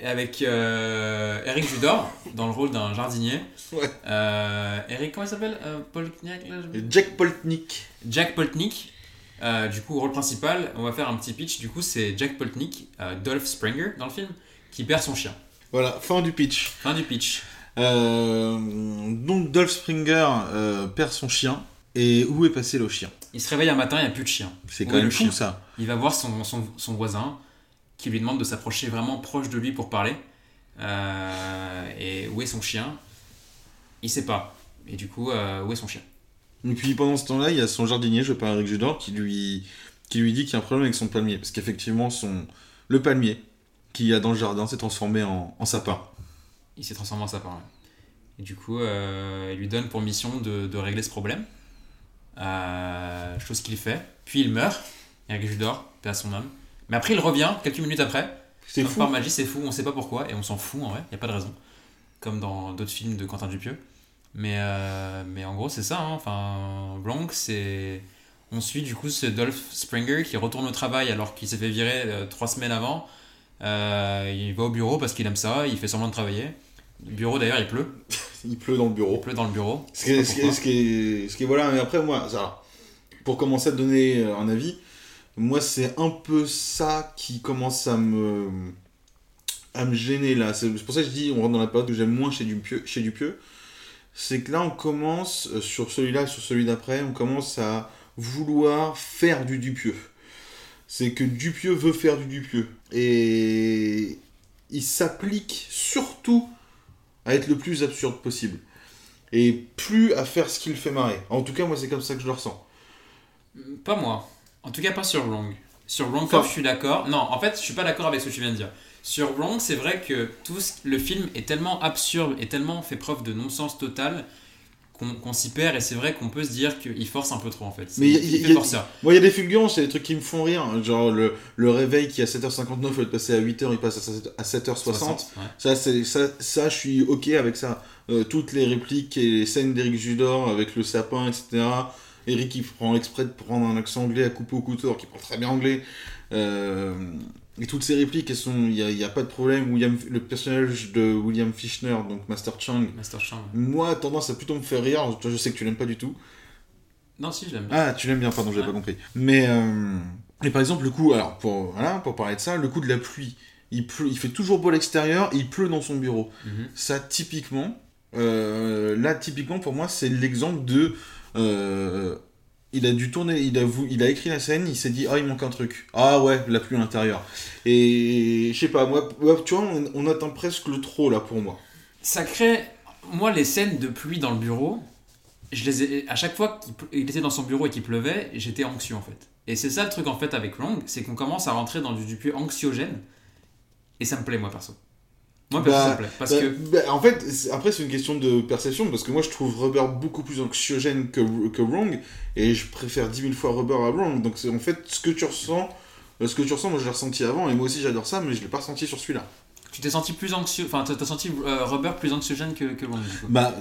avec euh, Eric Judor dans le rôle d'un jardinier. Ouais. Euh, Eric, comment il s'appelle euh, Jack Poltnik. Jack Poltnik. Euh, du coup, rôle principal, on va faire un petit pitch. Du coup, c'est Jack Poltnik, euh, Dolph Springer dans le film, qui perd son chien. Voilà, fin du pitch. Fin du pitch. Euh, donc Dolph Springer perd son chien. Et où est passé le chien? Il se réveille un matin, il n'y a plus de chien. C'est quand est même le fou chien? ça. Il va voir son, son, son voisin qui lui demande de s'approcher vraiment proche de lui pour parler. Et où est son chien? Il sait pas. Et du coup, où est son chien? Et puis pendant ce temps-là, il y a son jardinier, joué par Eric Judor, qui lui, qui lui dit qu'il y a un problème avec son palmier. Parce qu'effectivement, son, le palmier qu'il y a dans le jardin s'est transformé en, en sapin. Il s'est transformé en sapin. ouais. Et du coup, euh, il lui donne pour mission de, de régler ce problème. Euh, chose qu'il fait. Puis il meurt. Eric Judor, paix à son âme. Mais après, il revient quelques minutes après. C'est fou. Par magie, c'est fou, on sait pas pourquoi, et on s'en fout en vrai, y a pas de raison. Comme dans d'autres films de Quentin Dupieux. Mais, euh, mais en gros, c'est ça, hein. enfin, Blanc, c'est. On suit du coup ce Dolph Springer qui retourne au travail alors qu'il s'est fait virer euh, trois semaines avant. Euh, il va au bureau parce qu'il aime ça, il fait semblant de travailler. Le bureau d'ailleurs, il pleut. Il pleut dans le bureau. Il pleut dans le bureau. Ce qui est, ce qui est- ce qui est- ce qui est- voilà, mais après, moi, ça, pour commencer à donner un avis, moi, c'est un peu ça qui commence à me, à me gêner là. C'est c'est pour ça que je dis, on rentre dans la période que j'aime moins chez Dupieux. Chez Dupieux. C'est que là, on commence, euh, sur celui-là, sur celui d'après, on commence à vouloir faire du Dupieux. C'est que Dupieux veut faire du Dupieux. Et il s'applique surtout à être le plus absurde possible et plus à faire ce qui le fait marrer. En tout cas, moi, c'est comme ça que je le ressens. Pas moi. En tout cas, pas sur Wrong. Sur Enfin- je suis d'accord. Non, en fait, je suis pas d'accord avec ce que tu viens de dire. Sur Wrong, c'est vrai que tout ce- le film est tellement absurde et tellement fait preuve de non-sens total qu'on s'y perd et c'est vrai qu'on peut se dire qu'il force un peu trop en fait. Mais il y a- il, il y a- fait forceur. Moi, il y a des fulgurances, il y a des trucs qui me font rire. Genre, le, le réveil qui est à 7h59, au lieu de passer à 8h, il passe à 7- à 7h60. ouais. Ça, ça, ça, je suis ok avec ça. Euh, toutes les répliques et les scènes d'Eric Judor avec le sapin, etc. Eric qui prend exprès de prendre un accent anglais à couper au couteau, alors qu'il parle très bien anglais. Euh, et toutes ces répliques, elles sont, il n'y a, pas de problème. William, le personnage de William Fichtner, donc Master Chang, Master Chang. moi, tendance à plutôt me faire rire. Toi, je sais que tu l'aimes pas du tout. Non, si, je l'aime bien. Ah, tu l'aimes bien, pardon, j'avais Ouais. pas compris. Mais, euh, et par exemple, le coup, alors, pour, voilà, pour parler de ça, le coup de la pluie. Il, pleut, il fait toujours beau à l'extérieur il pleut dans son bureau. Mhm. Ça, typiquement, euh, là, typiquement, pour moi, c'est l'exemple de. euh, il a dû tourner, il a, il a écrit la scène, il s'est dit, ah, il manque un truc. Ah ouais, la pluie à l'intérieur. Et je sais pas, moi, tu vois, on, atteint presque le trop là pour moi. Ça crée. Moi, les scènes de pluie dans le bureau, je les à chaque fois qu'il était dans son bureau et qu'il pleuvait, j'étais anxieux en fait. Et c'est ça le truc en fait avec Long, c'est qu'on commence à rentrer dans du Dupieux anxiogène. Et ça me plaît, moi perso. Moi Bah, ça me plaît. Parce Bah, que. bah, en fait, après, c'est une question de perception, parce que moi, je trouve Rubber beaucoup plus anxiogène que, que Wrong, et je préfère 10 000 fois Rubber à Wrong. Donc, c'est en fait ce que tu ressens, euh, ce que tu ressens, moi, je l'ai ressenti avant, et moi aussi, j'adore ça, mais je l'ai pas ressenti sur celui-là. Tu t'es senti plus anxieux. Enfin, t'as senti euh, Rubber plus anxiogène que, que coup. Bah,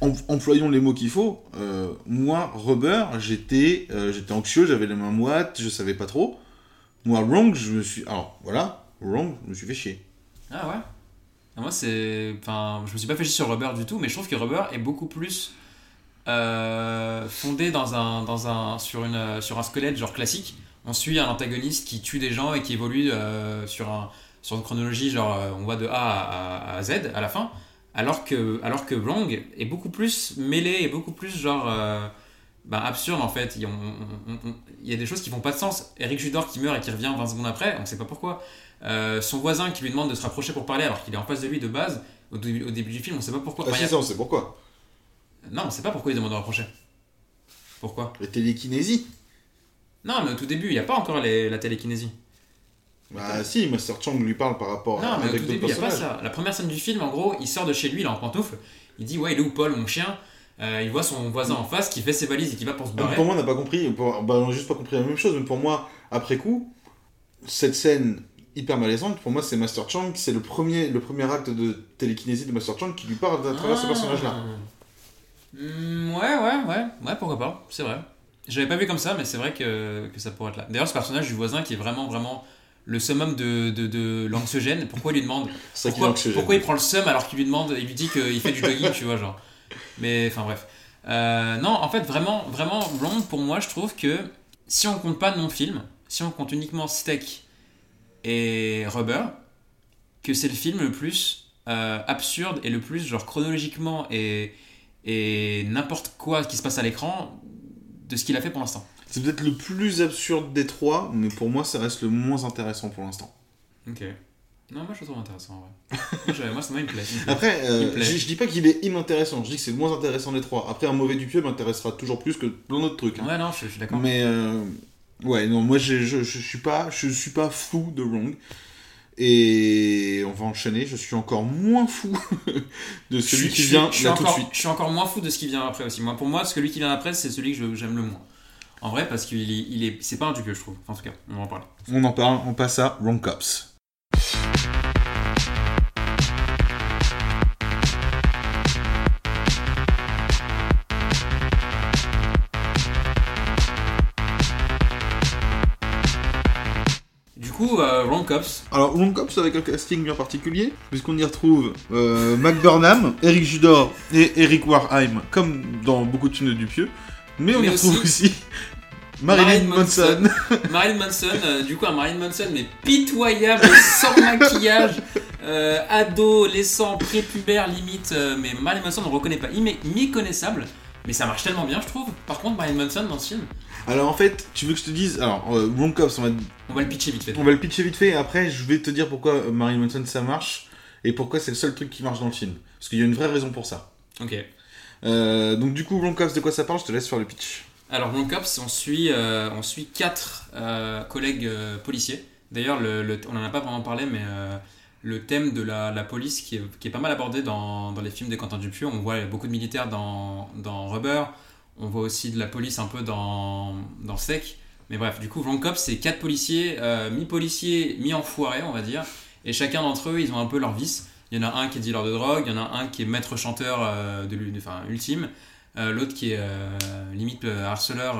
em- employons les mots qu'il faut. Euh, moi, Rubber, j'étais euh, j'étais anxieux, j'avais les mains moites, je savais pas trop. Moi, Wrong, je me suis. Alors, voilà, Wrong, je me suis fait chier. Ah ouais? Moi, c'est. Enfin, je me suis pas fait chier sur Rubber du tout, mais je trouve que Rubber est beaucoup plus euh, fondé dans un, dans un, sur, une, sur un squelette genre classique. On suit un antagoniste qui tue des gens et qui évolue euh, sur un, sur une chronologie, genre euh, on voit de A à, Z à la fin, alors que, alors que Wrong est beaucoup plus mêlé et beaucoup plus genre bah, absurde en fait. Il y a des choses qui font pas de sens. Eric Judor qui meurt et qui revient 20 secondes après, on sait pas pourquoi. Euh, son voisin qui lui demande de se rapprocher pour parler alors qu'il est en face de lui de base, au début, au début du film, on sait pas pourquoi. Ah Enfin, si, a- ça, on sait pourquoi. Non, on sait pas pourquoi il demande de rapprocher. Pourquoi? La télékinésie. Non, mais au tout début, il n'y a pas encore les- la télékinésie. Bah si, Master Chang lui parle par rapport Non, à mais au tout début, il n'y a pas ça. La première scène du film, en gros, il sort de chez lui, il est en pantoufle. Il dit Ouais, il est où Paul, mon chien? Euh, Il voit son voisin en face qui fait ses valises et qui va pour se Ah, barrer. Pour moi, on n'a pas compris, pour- bah, on a juste pas compris la même chose, mais pour moi, après coup, cette scène hyper malaisante, pour moi, c'est Master Chang, c'est le premier, le premier acte de télékinésie de Master Chang qui lui parle à travers ce Ah. personnage-là. Hmm, ouais, ouais, ouais, ouais, pourquoi pas, c'est vrai. J'avais pas vu comme ça, mais c'est vrai que, que ça pourrait être là. D'ailleurs, ce personnage du voisin qui est vraiment, vraiment le summum de, de, de l'anxiogène, pourquoi il lui demande pourquoi, pourquoi il prend le seum alors qu'il lui demande, il lui dit qu'il fait du jogging, tu vois, genre. Mais enfin bref. Euh, non, en fait, vraiment, vraiment, Blonde, pour moi, je trouve que si on compte pas non-film, si on compte uniquement Steak et Rubber, que c'est le film le plus euh, absurde et le plus, genre, chronologiquement et, et n'importe quoi qui se passe à l'écran de ce qu'il a fait pour l'instant. C'est peut-être le plus absurde des trois, mais pour moi, ça reste le moins intéressant pour l'instant. Ok. Non, moi je le trouve intéressant en vrai. moi, moi, ça me plaît. Après, euh, plaît. je, je dis pas qu'il est inintéressant, je dis que c'est le moins intéressant des trois. Après, un mauvais du pied m'intéressera toujours plus que plein d'autres trucs. hein. Ouais, non, je, je suis d'accord. Mais euh, ouais, non, moi j'ai- je, je suis pas, je suis pas fou de Wrong. Et on va enchaîner. Je suis encore moins fou de Je celui qui je vient je suis là tout de suite. Je suis encore moins fou de ce qui vient après aussi. Moi, pour moi, celui qui vient après, c'est celui que je- j'aime le moins. En vrai, parce qu'il il est, c'est pas un dupieux, je trouve. Enfin, en tout cas, on en parler. On en parle. On passe à Wrong Cops. Euh. Alors Wrong Cops avec un casting bien particulier, puisqu'on y retrouve euh, Mac Burnham, Eric Judor et Eric Warheim, comme dans beaucoup de films de Dupieux. Mais on Mais y retrouve aussi- Marilyn Manson. Marilyn Manson, euh, du coup, un Marilyn Manson, mais pitoyable, sans maquillage, euh, adolescent, prépubère limite. euh, mais Marilyn Manson, on ne reconnaît pas. Méconnaissable. Mais ça marche tellement bien, je trouve. Par contre, Marilyn Manson dans ce film, Alors en fait, tu veux que je te dise, alors euh, Wrong Cops, on va on va le pitcher vite fait. On va le pitcher vite fait et après je vais te dire pourquoi euh, Marilyn Manson ça marche et pourquoi c'est le seul truc qui marche dans le film. Parce qu'il y a une vraie raison pour ça. Ok. Euh, donc du coup, Wrong Cops, de quoi ça parle? Je te laisse faire le pitch. Alors, Wrong Cops, on suit, euh, on suit quatre euh, collègues policiers. D'ailleurs, le, le- on n'en a pas vraiment parlé, mais le thème de la, la police qui est, qui est pas mal abordé dans, dans les films de Quentin Dupieux. On voit beaucoup de militaires dans, dans Rubber. On voit aussi de la police un peu dans, dans Sec. Mais bref, du coup, Wrong Cops, c'est quatre policiers, euh, mi-policiers, mi-enfoirés, on va dire. Et chacun d'entre eux, ils ont un peu leur vice. Il y en a un qui est dealer de drogue, il y en a un qui est maître chanteur euh, de, l'u- enfin, ultime. Euh, L'autre qui est euh, limite harceleur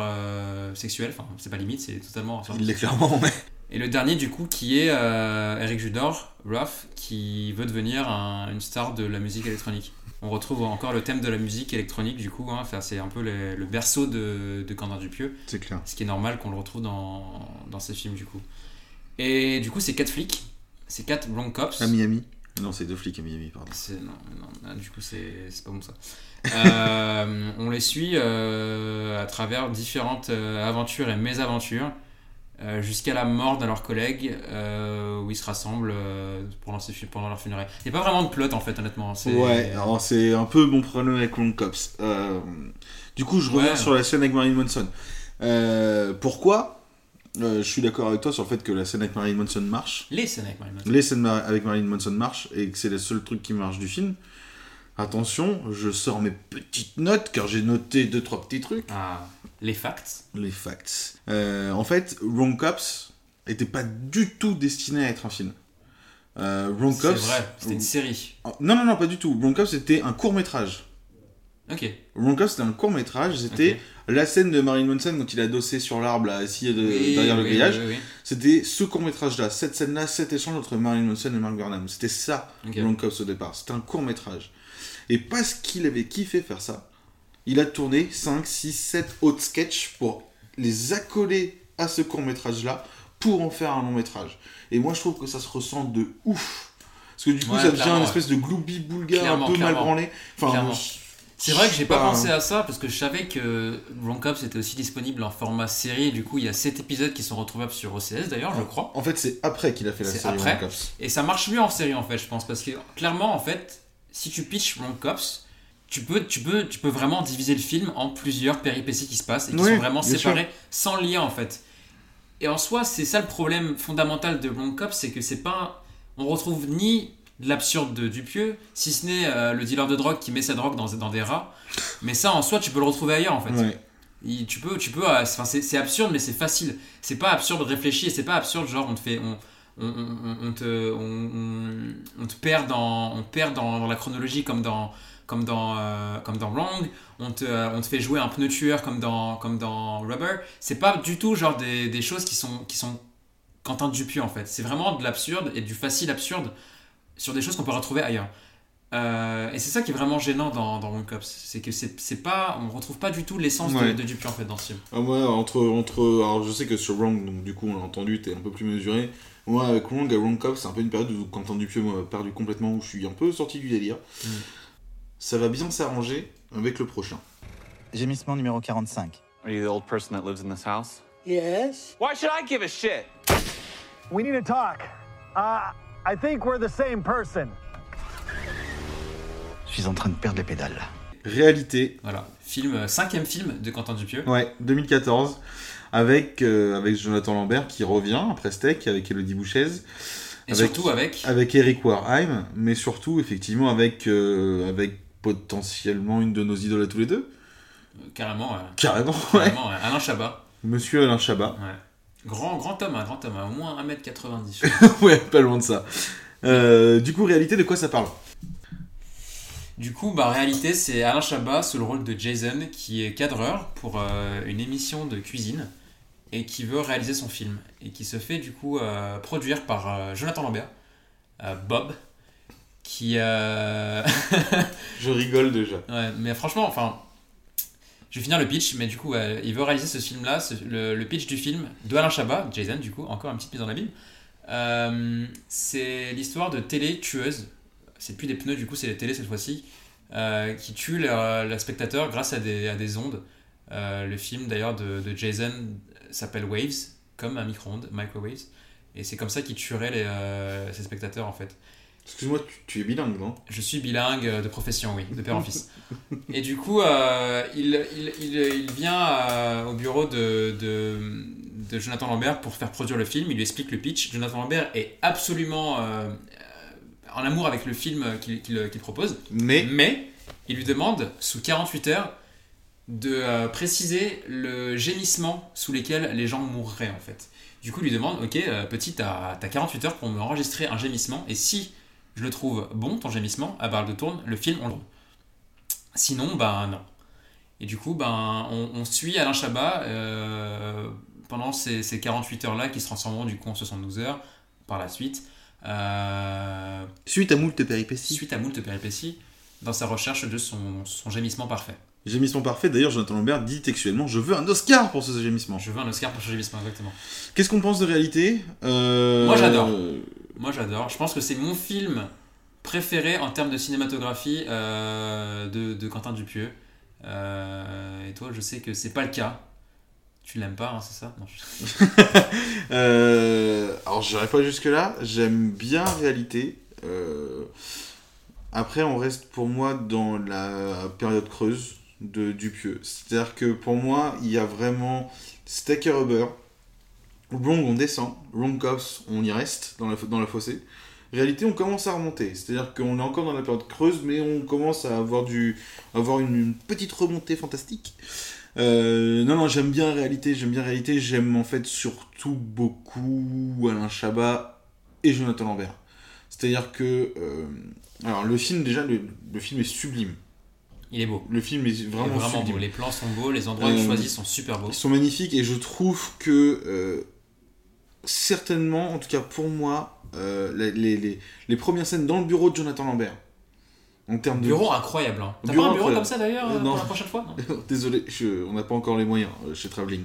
sexuel, enfin c'est pas limite, c'est totalement harceleur Il l'est clairement, mais... Et le dernier du coup qui est Eric Judor, Ruff, qui veut devenir un- une star de la musique électronique. On retrouve encore le thème de la musique électronique du coup, hein, enfin, c'est un peu les- le berceau de, de Quentin Dupieux, C'est clair. ce qui est normal qu'on le retrouve dans, dans ces films du coup. Et du coup c'est quatre flics, c'est quatre wrong cops. À Miami Non, c'est deux flics à Miami, pardon. C'est- non, non, du coup, c'est c'est pas bon ça. Euh, on les suit euh, à travers différentes euh, aventures et mésaventures euh, jusqu'à la mort de leurs collègues euh, où ils se rassemblent euh, fu- pendant leur funérailles. Il n'y a pas vraiment de plot en fait, honnêtement. Ouais, alors c'est un peu mon problème avec Wrong Cops. Du coup, je reviens Ouais. sur la scène avec Marilyn Manson. Pourquoi Je suis d'accord avec toi sur le fait que la scène avec Marilyn Manson marche. Les scènes avec Marilyn Manson. les scènes avec Marilyn Manson marchent et que c'est le seul truc qui marche du film. Attention, je sors mes petites notes car j'ai noté deux trois petits trucs. Ah, les facts. Les facts. Euh, en fait, Wrong Cops était pas du tout destiné à être un film. Euh, Wrong C'est Cops. vrai, c'était une série. Non non non pas du tout. Wrong Cops c'était un court métrage. Ok. Wrong Cops c'était un court métrage. C'était la scène de Marilyn Manson quand il est adossé sur l'arbre là, assis de- Oui, derrière le grillage. oui, C'était ce court métrage là, cette scène là, cet échange entre Marilyn Manson et Mark Burnham. C'était ça. Ok. Wrong Cops au départ. C'était un court métrage. Et parce qu'il avait kiffé faire ça, il a tourné 5, 6, 7 autres sketchs pour les accoler à ce court métrage là pour en faire un long métrage. Et moi, je trouve que ça se ressent de ouf. Parce que du coup, Ouais, ça devient une espèce de gloubi boulga un Clairement, peu mal branlé. Enfin, C'est vrai que j'ai pas sais pensé à ça parce que je savais que Wrong Cops était aussi disponible en format série. Et du coup, il y a 7 épisodes qui sont retrouvables sur OCS d'ailleurs, je crois. En fait, c'est après qu'il a fait la série après. Wrong Cops. Et ça marche mieux en série en fait, je pense, parce que clairement en fait, si tu pitches Wrong Cops, tu peux, tu peux, tu peux vraiment diviser le film en plusieurs péripéties qui se passent et qui Oui, sont vraiment séparées sans lien en fait. Et en soi, c'est ça le problème fondamental de Wrong Cops, c'est que c'est pas, on retrouve ni de l'absurde de Dupieux, si ce n'est euh, le dealer de drogue qui met sa drogue dans, dans des rats. Mais ça, en soi, tu peux le retrouver ailleurs en fait. Il- tu peux, tu peux, euh, c'est absurde, mais c'est facile. C'est pas absurde réfléchi, et c'est pas absurde genre on te fait, on, on, on- on te, on, te perd dans, on perd dans, dans la chronologie comme dans, comme dans, euh, comme dans Wrong. On te, euh, on te fait jouer un pneu tueur comme dans, comme dans Rubber. C'est pas du tout genre des, des choses qui sont, qui sont Quentin Dupieux en fait. C'est vraiment de l'absurde et du facile absurde sur des choses qu'on peut retrouver ailleurs. Euh, et c'est ça qui est vraiment gênant dans, dans Wrong Cops, c'est que c'est c'est pas, on retrouve pas du tout l'essence de- Ouais. de, Dupieux en fait dans ce film. Ah, moi, entre, entre. Alors, je sais que sur Wrong, donc du coup, on l'a entendu, t'es un peu plus mesuré. Moi, avec Wrong et Wrong Cop, c'est un peu une période où Quentin Dupieux m'a perdu complètement, où je suis un peu sorti du délire. Mm. Ça va bien s'arranger avec le prochain. Gémissement numéro 45. Are you the old person that lives in this house? Yes? Why should I give a shit? We need to talk. Uh, I think we're the same person. Je suis en train de perdre les pédales. Réalité, Voilà, film, euh, cinquième film de Quentin Dupieux. ouais, 2014, avec, euh, avec Jonathan Lambert qui revient après Steak, avec Elodie Bouchez. Et avec- surtout avec, Avec Eric Warheim, mais surtout, effectivement, avec, euh, avec potentiellement une de nos idoles à tous les deux. carrément, euh, Carrément, ouais. carrément, Alain Chabat. Monsieur Alain Chabat. Ouais. Grand, grand homme, hein, grand homme, hein, au moins 1m90. ouais, pas loin de ça. Euh, du coup, réalité, de quoi ça parle? Du coup, bah, réalité, c'est Alain Chabat sous le rôle de Jason qui est cadreur pour euh, une émission de cuisine et qui veut réaliser son film et qui se fait du coup euh, produire par Jonathan Lambert, Bob, qui. euh, Je rigole déjà. ouais, mais franchement, enfin. Je vais finir le pitch, mais du coup, euh, il veut réaliser ce film-là, le, le pitch du film de Alain Chabat, Jason, du coup, encore une petite mise en abîme. Euh, c'est l'histoire de télé tueuses. C'est plus des pneus, du coup, c'est des télés cette fois-ci, euh, qui tuent le, spectateur grâce à des, à des ondes. Le film d'ailleurs de, de Jason s'appelle Waves, comme un micro-ondes, Microwaves. Et c'est comme ça qu'il tuerait les, ses spectateurs en fait. Excuse-moi, tu, tu es bilingue, non? Je suis bilingue euh, de profession, oui, de père en fils. Et du coup, euh, il, il, il, il vient euh, au bureau de, de, de Jonathan Lambert pour faire produire le film. Il lui explique le pitch. Jonathan Lambert est absolument euh, en amour avec le film qu'il qu'il- qu'il propose. Mais, Mais il lui demande, sous 48 heures, de euh, préciser le gémissement sous lesquels les gens mourraient en fait. Du coup, il lui demande, ok, euh, petit, t'as as 48 heures pour me enregistrer un gémissement, et si je le trouve bon, ton gémissement, à barre de tourne, le film, on le. Sinon, ben non. Et du coup, ben, on, on suit Alain Chabat euh, pendant ces, ces 48 heures-là qui se transformeront du coup en 72 heures par la suite. Euh, suite à moult péripéties. suite à moult péripéties dans sa recherche de son, son gémissement parfait. Gémissement parfait, d'ailleurs, Jonathan Lambert dit textuellement Je veux un Oscar pour ce gémissement. Je veux un Oscar pour ce gémissement, exactement. Qu'est-ce qu'on pense de réalité? Euh, Moi, j'adore. Moi j'adore, je pense que c'est mon film préféré en termes de cinématographie euh, de, Quentin Dupieux. Euh, et toi, je sais que c'est pas le cas. Tu l'aimes pas, hein, c'est ça? Non, je- Euh, alors, j'irai pas jusque-là. J'aime bien réalité. Euh, après, on reste pour moi dans la période creuse de Dupieux. C'est-à-dire que pour moi, il y a vraiment Steak et Rubber. Wrong, on descend. Wrong Cops, on y reste dans la, dans la fossée. Réalité, on commence à remonter. C'est-à-dire qu'on est encore dans la période creuse, mais on commence à avoir, du, avoir une, une petite remontée fantastique. Euh, non, non, j'aime bien réalité, j'aime bien réalité, j'aime en fait surtout beaucoup Alain Chabat et Jonathan Lambert. C'est-à-dire que, euh, alors le film déjà, le, le film est sublime. Il est beau. Le film est vraiment, sublime. beau. Les plans sont beaux, les endroits Euh, choisis sont super beaux. Ils sont magnifiques et je trouve que certainement, en tout cas pour moi, euh, les, les, les, les premières scènes dans le bureau de Jonathan Lambert, en termes de Bureau incroyable. Hein. T'as pas un bureau incroyable. comme ça d'ailleurs Euh, pour la prochaine fois? Désolé, je- on n'a pas encore les moyens euh, chez Travelling.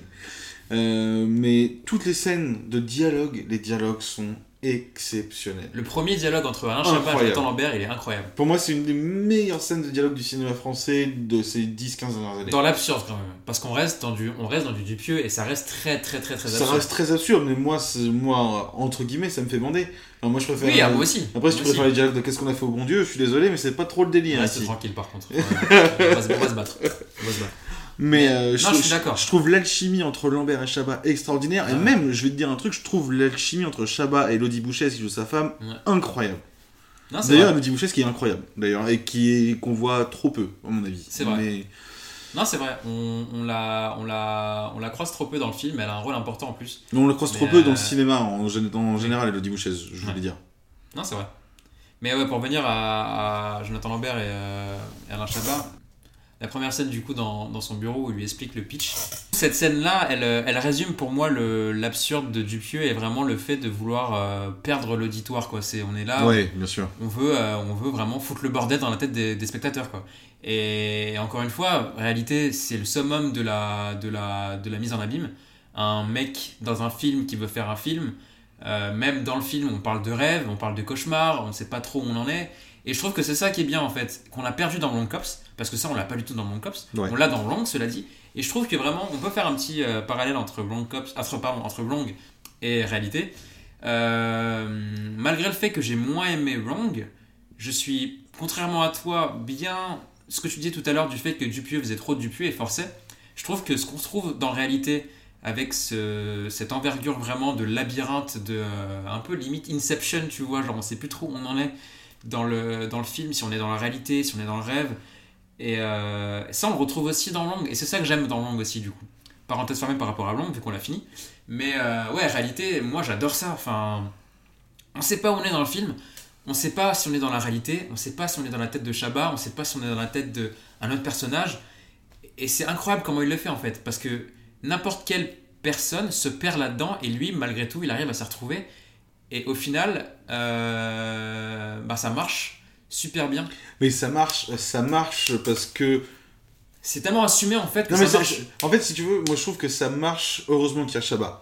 Euh, mais toutes les scènes de dialogue, les dialogues sont exceptionnels. Le premier dialogue entre Alain Chabat et. Jonathan Lambert, il est incroyable. Pour moi, c'est une des meilleures scènes de dialogue du cinéma français de ces 10-15 dernières années. Dans l'absurde quand même. Parce qu'on reste dans du, on reste dans du Dupieux et ça reste très très très très Ça absurde. reste très absurde, mais moi, moi, entre guillemets, ça me fait bander. Moi, je préfère. Oui, ah, moi aussi. Après, si tu préfères les dialogues de Qu'est-ce qu'on a fait au bon Dieu, je suis désolé, mais c'est pas trop le délire Reste tranquille par contre. On va se battre. On va se battre. Mais Mais- euh, non, je, suis d'accord. je trouve l'alchimie entre Lambert et Chabat extraordinaire. Et même, je vais te dire un truc, je trouve l'alchimie entre Chabat et Elodie Bouchet, qui joue sa femme, Ouais. incroyable. D'ailleurs, Bouchet, ce qui est incroyable, d'ailleurs, et qui est qu'on voit trop peu, à mon avis. C'est vrai. Mais Non, c'est vrai. On, on la, on la, on la croise trop peu dans le film. Elle a un rôle important en plus. on le croise Mais, trop peu dans le euh, cinéma, en, gé- en général, Elodie Bouchet, je voulais Ouais. dire. Non, c'est vrai. Mais ouais, pour revenir à, à Jonathan Lambert et, euh, et Alain Chabat, la première scène du coup dans, dans son bureau où il lui explique le pitch. Cette scène-là, elle, euh, elle résume pour moi l'absurde de Dupieux et vraiment le fait de vouloir euh, perdre l'auditoire. quoi. C'est, on est là, ouais, bien sûr. on veut, euh, on veut vraiment foutre le bordel dans la tête des, des spectateurs. Quoi. Et encore une fois, en réalité, c'est le summum de la, de, la, de la mise en abîme. Un mec dans un film qui veut faire un film, euh, même dans le film, on parle de rêve, on parle de cauchemar, on ne sait pas trop où on en est. Et je trouve que c'est ça qui est bien en fait, qu'on a perdu dans Long Cops, parce que ça on l'a pas du tout dans Long Cops, Ouais. on l'a dans Long, cela dit. Et je trouve que vraiment, on peut faire un petit euh, parallèle entre Long Cops, entre, pardon, entre Long et réalité. Euh, malgré le fait que j'ai moins aimé Wrong, je suis, contrairement à toi, bien ce que tu disais tout à l'heure du fait que Dupieux faisait trop de Dupieux et forçait. Je trouve que ce qu'on se trouve dans réalité avec ce, cette envergure vraiment de labyrinthe, de euh, un peu limite Inception, tu vois, genre on sait plus trop où on en est dans le, dans le film, si on est dans la réalité, si on est dans le rêve. Et euh, ça, on le retrouve aussi dans Long, et c'est ça que j'aime dans Long aussi, du coup. Parenthèse fermée par rapport à Long, vu qu'on l'a fini. Mais euh, ouais, réalité, moi j'adore ça. Enfin, on sait pas où on est dans le film, on sait pas si on est dans la réalité, on sait pas si on est dans la tête de Chabat, on sait pas si on est dans la tête d'un autre personnage. Et c'est incroyable comment il le fait en fait, parce que n'importe quelle personne se perd là-dedans et lui, malgré tout, il arrive à s'y retrouver. Et au final, euh, bah, ça marche super bien. Mais ça marche, ça marche parce que C'est tellement assumé en fait que Non, mais ça marche. en fait, si tu veux, moi je trouve que ça marche, heureusement qu'il y a Chabat.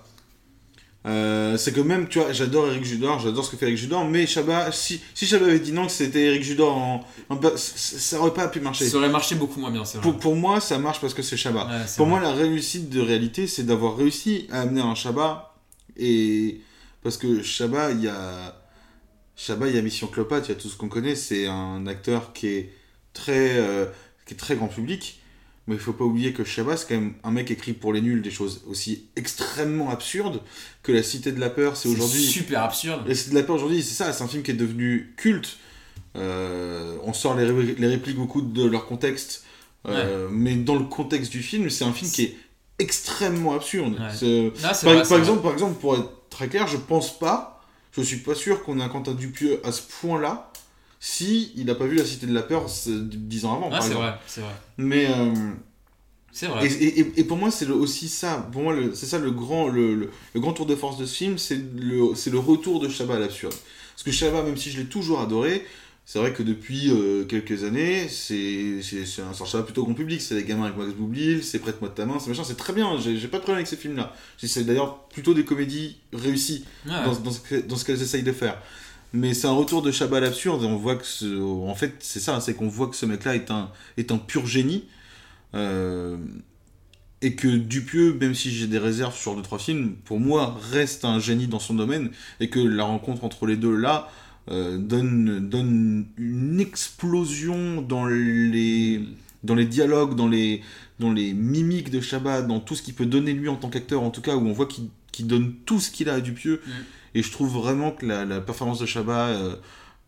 Euh, c'est que même, tu vois, j'adore Eric Judor, j'adore ce que fait Eric Judor, mais Chabat, si, si Chabat avait dit non, que c'était Eric Judor, en, en- ça aurait pas pu marcher. Ça aurait marché beaucoup moins bien, c'est vrai. Pour, pour moi, ça marche parce que c'est Chabat. Ouais, pour vrai. moi, la réussite de réalité, c'est d'avoir réussi à amener un Chabat, et parce que Chabat, il y a. Il y a Mission Cléopâtre, il y a tout ce qu'on connaît, c'est un acteur qui est très, euh, qui est très grand public. Mais il faut pas oublier que Chabat, c'est quand même un mec écrit pour les nuls des choses aussi extrêmement absurdes que La Cité de la Peur, c'est aujourd'hui. super absurde. La Cité de la Peur aujourd'hui, c'est ça, c'est un film qui est devenu culte. Euh, on sort les, ré- les répliques beaucoup de leur contexte, euh, mais dans le contexte du film, c'est un film qui est extrêmement absurde. Ouais. Ah, par, vrai, par c'est exemple, par exemple, pour être très clair, je pense pas, je suis pas sûr qu'on ait un Quentin Dupieux à ce point-là si il n'a pas vu La Cité de la Peur dix ans avant. Ah, c'est vrai, c'est vrai. Mais euh, C'est vrai. et, et- et- et pour moi, c'est aussi ça. Pour moi, c'est ça le grand, le, le- le grand tour de force de ce film, c'est le, c'est le retour de Chabat à l'absurde. Parce que Chabat, même si je l'ai toujours adoré, c'est vrai que depuis euh, quelques années, c'est un Chabat plutôt grand public. C'est les gamins avec Max Boublil, c'est Prête-moi de ta main, c'est machin, c'est très bien. J'ai pas de problème avec ces films-là. C'est d'ailleurs plutôt des comédies réussies Ouais. dans, dans ce, qu'elles essayent de faire. Mais c'est un retour de Chabat à l'absurde on voit que, ce- en fait, c'est ça, c'est qu'on voit que ce mec-là est un, est un pur génie. Euh, et que Dupieux, même si j'ai des réserves sur deux trois films, pour moi reste un génie dans son domaine et que la rencontre entre les deux là euh, donne donne une explosion dans les dans les dialogues, dans les dans les mimiques de Chabat, dans tout ce qu'il peut donner lui en tant qu'acteur en tout cas où on voit qu'il donne tout ce qu'il a à Dupieux Mm. et je trouve vraiment que la, la performance de Chabat euh,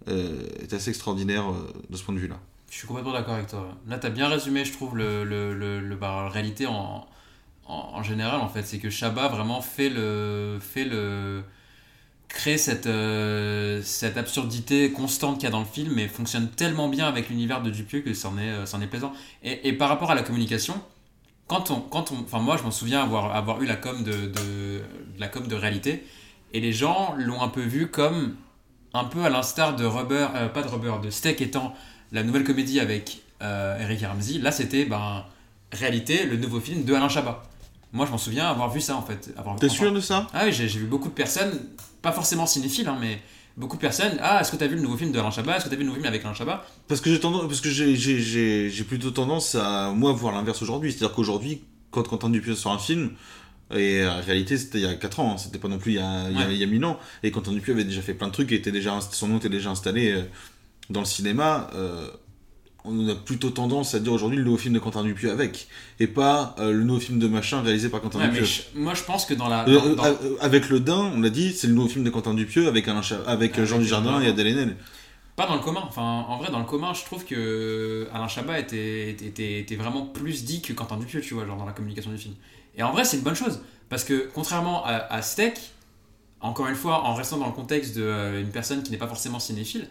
euh, est assez extraordinaire de ce point de vue là. Je suis complètement d'accord avec toi. Là, tu as bien résumé, je trouve, le, le, le, le- bah, la réalité en, en, en général, en fait. C'est que Chabat vraiment fait le. Fait le crée cette, euh, cette absurdité constante qu'il y a dans le film et fonctionne tellement bien avec l'univers de Dupieux que c'en est, euh, c'en est plaisant. Et, et par rapport à la communication, quand on, quand on, enfin moi je m'en souviens avoir, avoir eu la com de, de, de la com de réalité et les gens l'ont un peu vu comme un peu à l'instar de Rubber, euh, pas de Rubber, de Steak étant la nouvelle comédie avec euh, Eric Ramsey. Là c'était ben réalité le nouveau film de Alain Chabat. Moi, je m'en souviens avoir vu ça en fait. avoir- T'es enfin- sûr de ça? Ah oui, j'ai j'ai vu beaucoup de personnes, pas forcément cinéphiles, hein, mais beaucoup de personnes. Ah, est-ce que t'as vu le nouveau film de Alain Chabat? Est-ce que t'as vu le nouveau film avec Alain Chabat? Parce que j'ai tendance, parce que j'ai, j'ai, j'ai, j'ai plutôt tendance à moi voir l'inverse aujourd'hui. C'est-à-dire qu'aujourd'hui, quand Quentin Dupieux sort un film, et en réalité c'était il y a 4 ans, hein, c'était pas non plus il y a, il y a, Ouais. il y a 1000 ans, et Quentin Dupieux avait déjà fait plein de trucs, et était déjà, son nom était déjà installé euh, dans le cinéma. euh, on a plutôt tendance à dire aujourd'hui le nouveau film de Quentin Dupieux avec, et pas euh, le nouveau film de machin réalisé par Quentin Ouais, Dupieux. mais je- Moi, je pense que dans la. Euh, dans- euh, dans- avec le Dain, on l'a dit, c'est le nouveau film de Quentin Dupieux avec, Alain Cha- avec Avec Jean Dujardin et Adèle Haenel. Pas dans le commun. Enfin, en vrai, dans le commun, je trouve que Alain Chabat était, était, était vraiment plus dit que Quentin Dupieux, tu vois, genre dans la communication du film. Et en vrai, c'est une bonne chose. Parce que contrairement à, à Steak, encore une fois, en restant dans le contexte d'une personne qui n'est pas forcément cinéphile,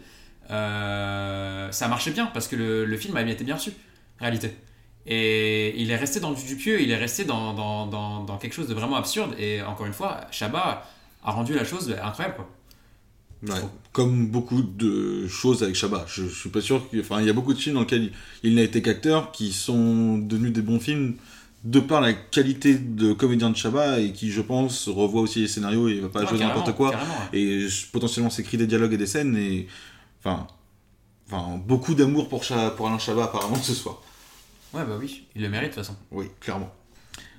euh, ça marchait bien parce que le, le film avait été bien reçu, en réalité. Et il est resté dans du Dupieux, il est resté dans, dans, dans, dans quelque chose de vraiment absurde. Et encore une fois, Chabat a rendu la chose incroyable, quoi. Ouais, comme beaucoup de choses avec Chabat. Je, je suis pas sûr que. Enfin, il y a beaucoup de films dans lesquels il, il n'a été qu'acteur qui sont devenus des bons films de par la qualité de comédien de Chabat et qui, je pense, revoit aussi les scénarios et va pas Ah, jouer n'importe quoi. ouais. Et potentiellement s'écrit des dialogues et des scènes et. Enfin. Enfin, beaucoup d'amour pour, Cha- pour Alain Chabat apparemment ce soir. Ouais, bah oui, il le mérite de toute façon. Oui, clairement.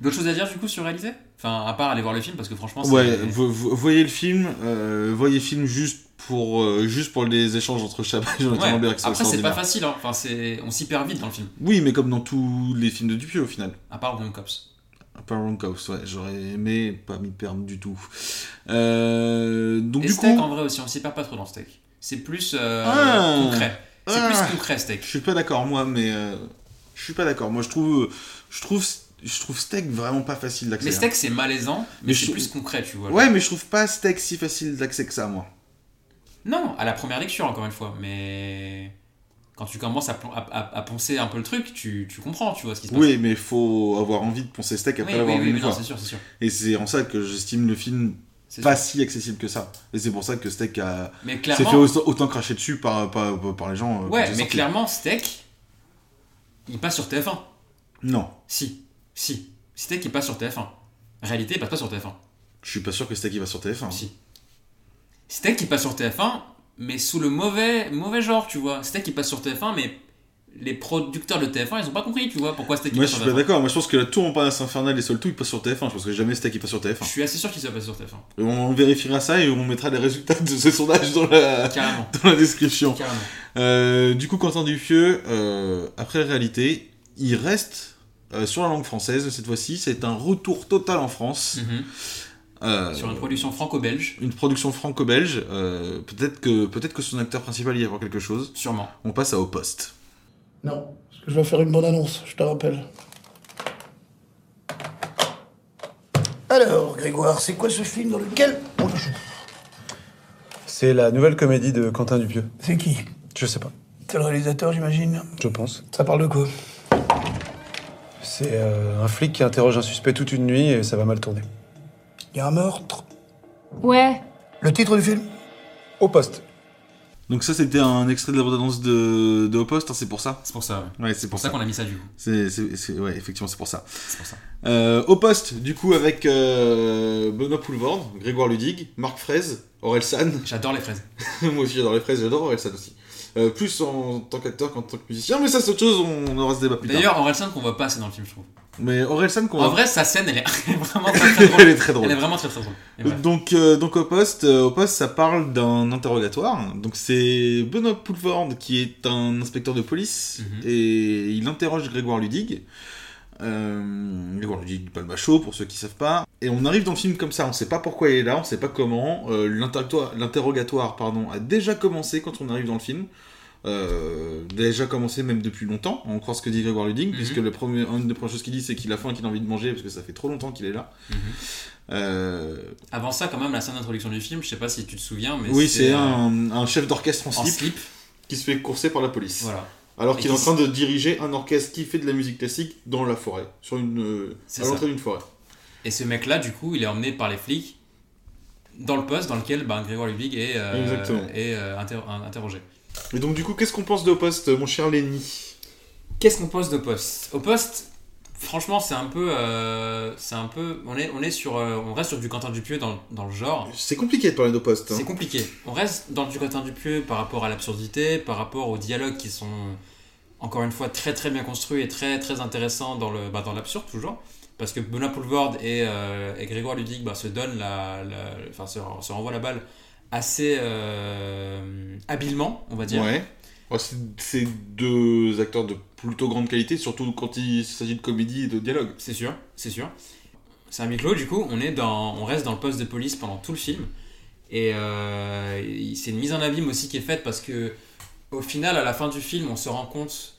D'autres choses à dire du coup sur réalisé Enfin, à part aller voir le film parce que franchement, c'est. Ouais, vo- vo- voyez le film, euh, voyez le film juste pour, euh, juste pour les échanges entre Chabat et Jonathan Ouais. Lambert. Après, c'est pas facile, hein. enfin, on s'y perd vite dans le film. Oui, mais comme dans tous les films de Dupieux au final. À part Wrong Cops. Pas Wrong Cops, ouais, j'aurais aimé pas m'y perdre du tout. Euh, donc Et du Steak coup, en vrai aussi, on s'y perd pas trop dans Steak. C'est plus euh, Ah. concret. C'est Ah. plus concret Steak. je suis pas d'accord moi, mais euh, je suis pas d'accord. Moi, je trouve, je trouve, je trouve Steak vraiment pas facile d'accès. Mais hein. Steak c'est malaisant, mais, Mais c'est plus concret, tu vois. Ouais, mais je trouve pas Steak si facile d'accès que ça, moi. Non, à la première lecture encore une fois, mais quand tu commences à, à, poncer un peu le truc, tu, tu comprends, tu vois ce qui se passe. Oui, mais il faut avoir envie de poncer Steak après oui, l'avoir oui, vu une oui, non, fois. sûr. Et c'est en ça que j'estime le film pas si accessible que ça. Et c'est pour ça que Steak a Mais s'est fait autant, cracher dessus par, par, par les gens. euh, ouais, mais clairement, Steak, il passe sur TF1. Non, Si, si. Steak il passe sur TF1. Réalité, il passe pas sur TF1. je suis pas sûr que Steak il va sur TF1. Si. Steak il passe sur TF1, mais sous le mauvais, mauvais genre, tu vois. Steak il passe sur TF1, mais les producteurs de TF1, ils ont pas compris, tu vois, pourquoi il Moi je suis pas TF1. d'accord, moi je pense que la tour en palace infernal et seul tout il passe sur TF1, je pense que jamais Steak il passe sur TF1. Je suis assez sûr qu'il se passe sur TF1. Et on vérifiera ça et on mettra les résultats de ce sondage dans la, Carrément. dans la description. Carrément. Euh, du coup, Quentin Dupieux, euh, après réalité, il reste euh, sur la langue française cette fois-ci. C'est un retour total en France. Mhm. Euh, Sur une production franco-belge, une production franco-belge. euh, peut-être que peut-être que son acteur principal y a voir quelque chose. sûrement. On passe à Au Poste. Non, parce que je dois faire une bonne annonce, je te rappelle. Alors, Grégoire, c'est quoi ce film dans lequel on joue? C'est la nouvelle comédie de Quentin Dupieux. C'est qui? Je sais pas. C'est le réalisateur, j'imagine? Je pense. Ça parle de quoi? C'est euh, un flic qui interroge un suspect toute une nuit et ça va mal tourner. Il y a un meurtre? Ouais. Le titre du film? Au poste. Donc ça, c'était un extrait de la bande-annonce de, de Au Poste, hein, c'est pour ça C'est pour ça, ouais. Ouais, c'est pour pour ça ça. qu'on a mis ça, du coup. C'est, ouais, effectivement, c'est pour ça. C'est pour ça. Euh, au poste, du coup, avec euh, Benoît Poulvord, Grégoire Ludig, Marc Fraise, Aurel San. J'adore les fraises. Moi aussi, j'adore les fraises, j'adore Aurel San aussi. Euh, plus en tant qu'acteur qu'en tant que musicien, mais ça, c'est autre chose, on aura ce débat plus tard. D'ailleurs, Orelsan qu'on voit pas assez dans le film, je trouve. Mais Aurel San, qu'on En vrai, sa scène, elle est vraiment très très drôle. Elle est très drôle. Elle est vraiment très très drôle. Donc, euh, donc au poste, euh, au poste, ça parle d'un interrogatoire. Donc c'est Benoît Poulvord qui est un inspecteur de police Mhm. et il interroge Grégoire Ludig. Euh, Grégoire Ludig, pas le macho pour ceux qui savent pas. Et on arrive dans le film comme ça, on sait pas pourquoi il est là, on sait pas comment. Euh, l'interrogatoire, l'interrogatoire, pardon, a déjà commencé quand on arrive dans le film. Euh, déjà commencé même depuis longtemps, on croit ce que dit Grégoire Ludig, Mhm. puisque le premier, une des premières choses qu'il dit c'est qu'il a faim et qu'il a envie de manger parce que ça fait trop longtemps qu'il est là. Mhm. Euh, Avant ça, quand même, la scène d'introduction du film, je sais pas si tu te souviens, mais oui, c'est euh, un, un chef d'orchestre en en slip, slip. qui se fait courser par la police. Voilà. Alors qu'il est en train de diriger un orchestre qui fait de la musique classique dans la forêt, sur une, à l'entrée d'une forêt. Et ce mec-là, du coup, il est emmené par les flics dans le poste dans lequel ben, Grégoire Ludwig est, euh, Exactement. est euh, inter- interrogé. Et donc du coup, qu'est-ce qu'on pense de Poste, mon cher Lenny? Qu'est-ce qu'on pose de poste Au poste, franchement, c'est un peu. euh, c'est un peu. On, est, on, est sur, euh, on reste sur du Quentin Dupieux dans, dans le genre. C'est compliqué de parler d'Opost. Hein. C'est compliqué. On reste dans du Quentin Dupieux par rapport à l'absurdité, par rapport aux dialogues qui sont, encore une fois, très très bien construits et très très intéressants dans le bah, dans l'absurde toujours. Parce que Benoît Poulvord et, euh, et Grégoire Ludig bah, se donnent la, la- enfin, se, se renvoient la balle assez euh, habilement, on va dire. Ouais. C'est- deux acteurs de plutôt grande qualité, surtout quand il s'agit de comédie et de dialogue. C'est sûr, c'est sûr. C'est un clos, du coup, on, est dans, on reste dans le poste de police pendant tout le film. Et euh, c'est une mise en abîme aussi qui est faite parce que, au final, à la fin du film, on se rend compte,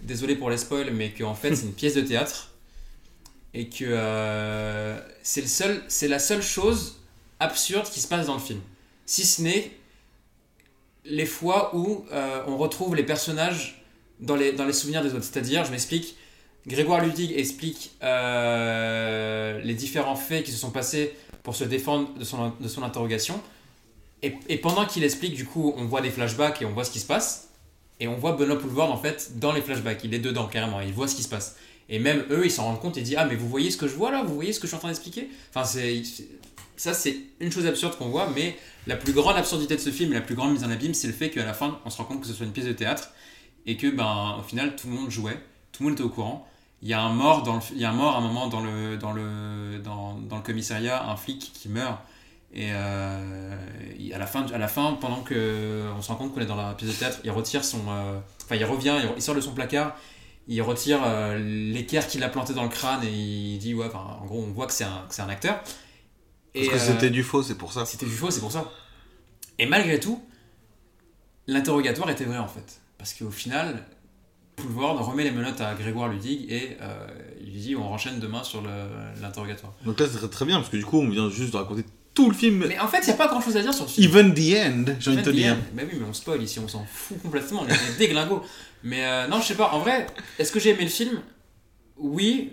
désolé pour les spoils, mais qu'en fait, c'est une pièce de théâtre. Et que euh, c'est le seul, c'est la seule chose absurde qui se passe dans le film. Si ce n'est les fois où euh, on retrouve les personnages dans les, dans les souvenirs des autres. C'est-à-dire, je m'explique, Grégoire Ludig explique euh, les différents faits qui se sont passés pour se défendre de son, de son interrogation. Et, et pendant qu'il explique, du coup, on voit des flashbacks et on voit ce qui se passe. Et on voit Benoît Poulvord, en fait, dans les flashbacks. Il est dedans, carrément. Il voit ce qui se passe. Et même eux, ils s'en rendent compte et disent Ah, mais vous voyez ce que je vois là? Vous voyez ce que je suis en train d'expliquer? Enfin, c'est. Ça, c'est une chose absurde qu'on voit, mais la plus grande absurdité de ce film, la plus grande mise en abîme, c'est le fait qu'à la fin, on se rend compte que ce soit une pièce de théâtre et que, ben, au final, tout le monde jouait, tout le monde était au courant. Il y a un mort, il y a un mort à un moment dans le, dans, le, dans, le commissariat, un flic qui meurt. Et euh, à, la fin, à la fin, pendant que on se rend compte qu'on est dans la pièce de théâtre, il retire son. euh, Enfin, il revient, il, sort de son placard, il retire euh, l'équerre qu'il a planté dans le crâne et il dit Ouais, en gros, on voit que c'est un, un acteur. Parce Et, que euh, c'était du faux, c'est pour ça. c'était du faux, c'est pour ça. Et malgré tout, l'interrogatoire était vrai en fait. Parce qu'au final, Poulvord remet les menottes à Grégoire Ludig et euh, il lui dit on renchaîne demain sur l'interrogatoire. Donc là, c'est très, très bien, parce que du coup, on vient juste de raconter tout le film. Mais en fait, il n'y a pas grand chose à dire sur le film. Even the end, j'ai envie de te dire. Mais oui, mais on spoil ici, on s'en fout complètement, on est des déglingos. Mais euh, non, je sais pas, en vrai, est-ce que j'ai aimé le film? Oui,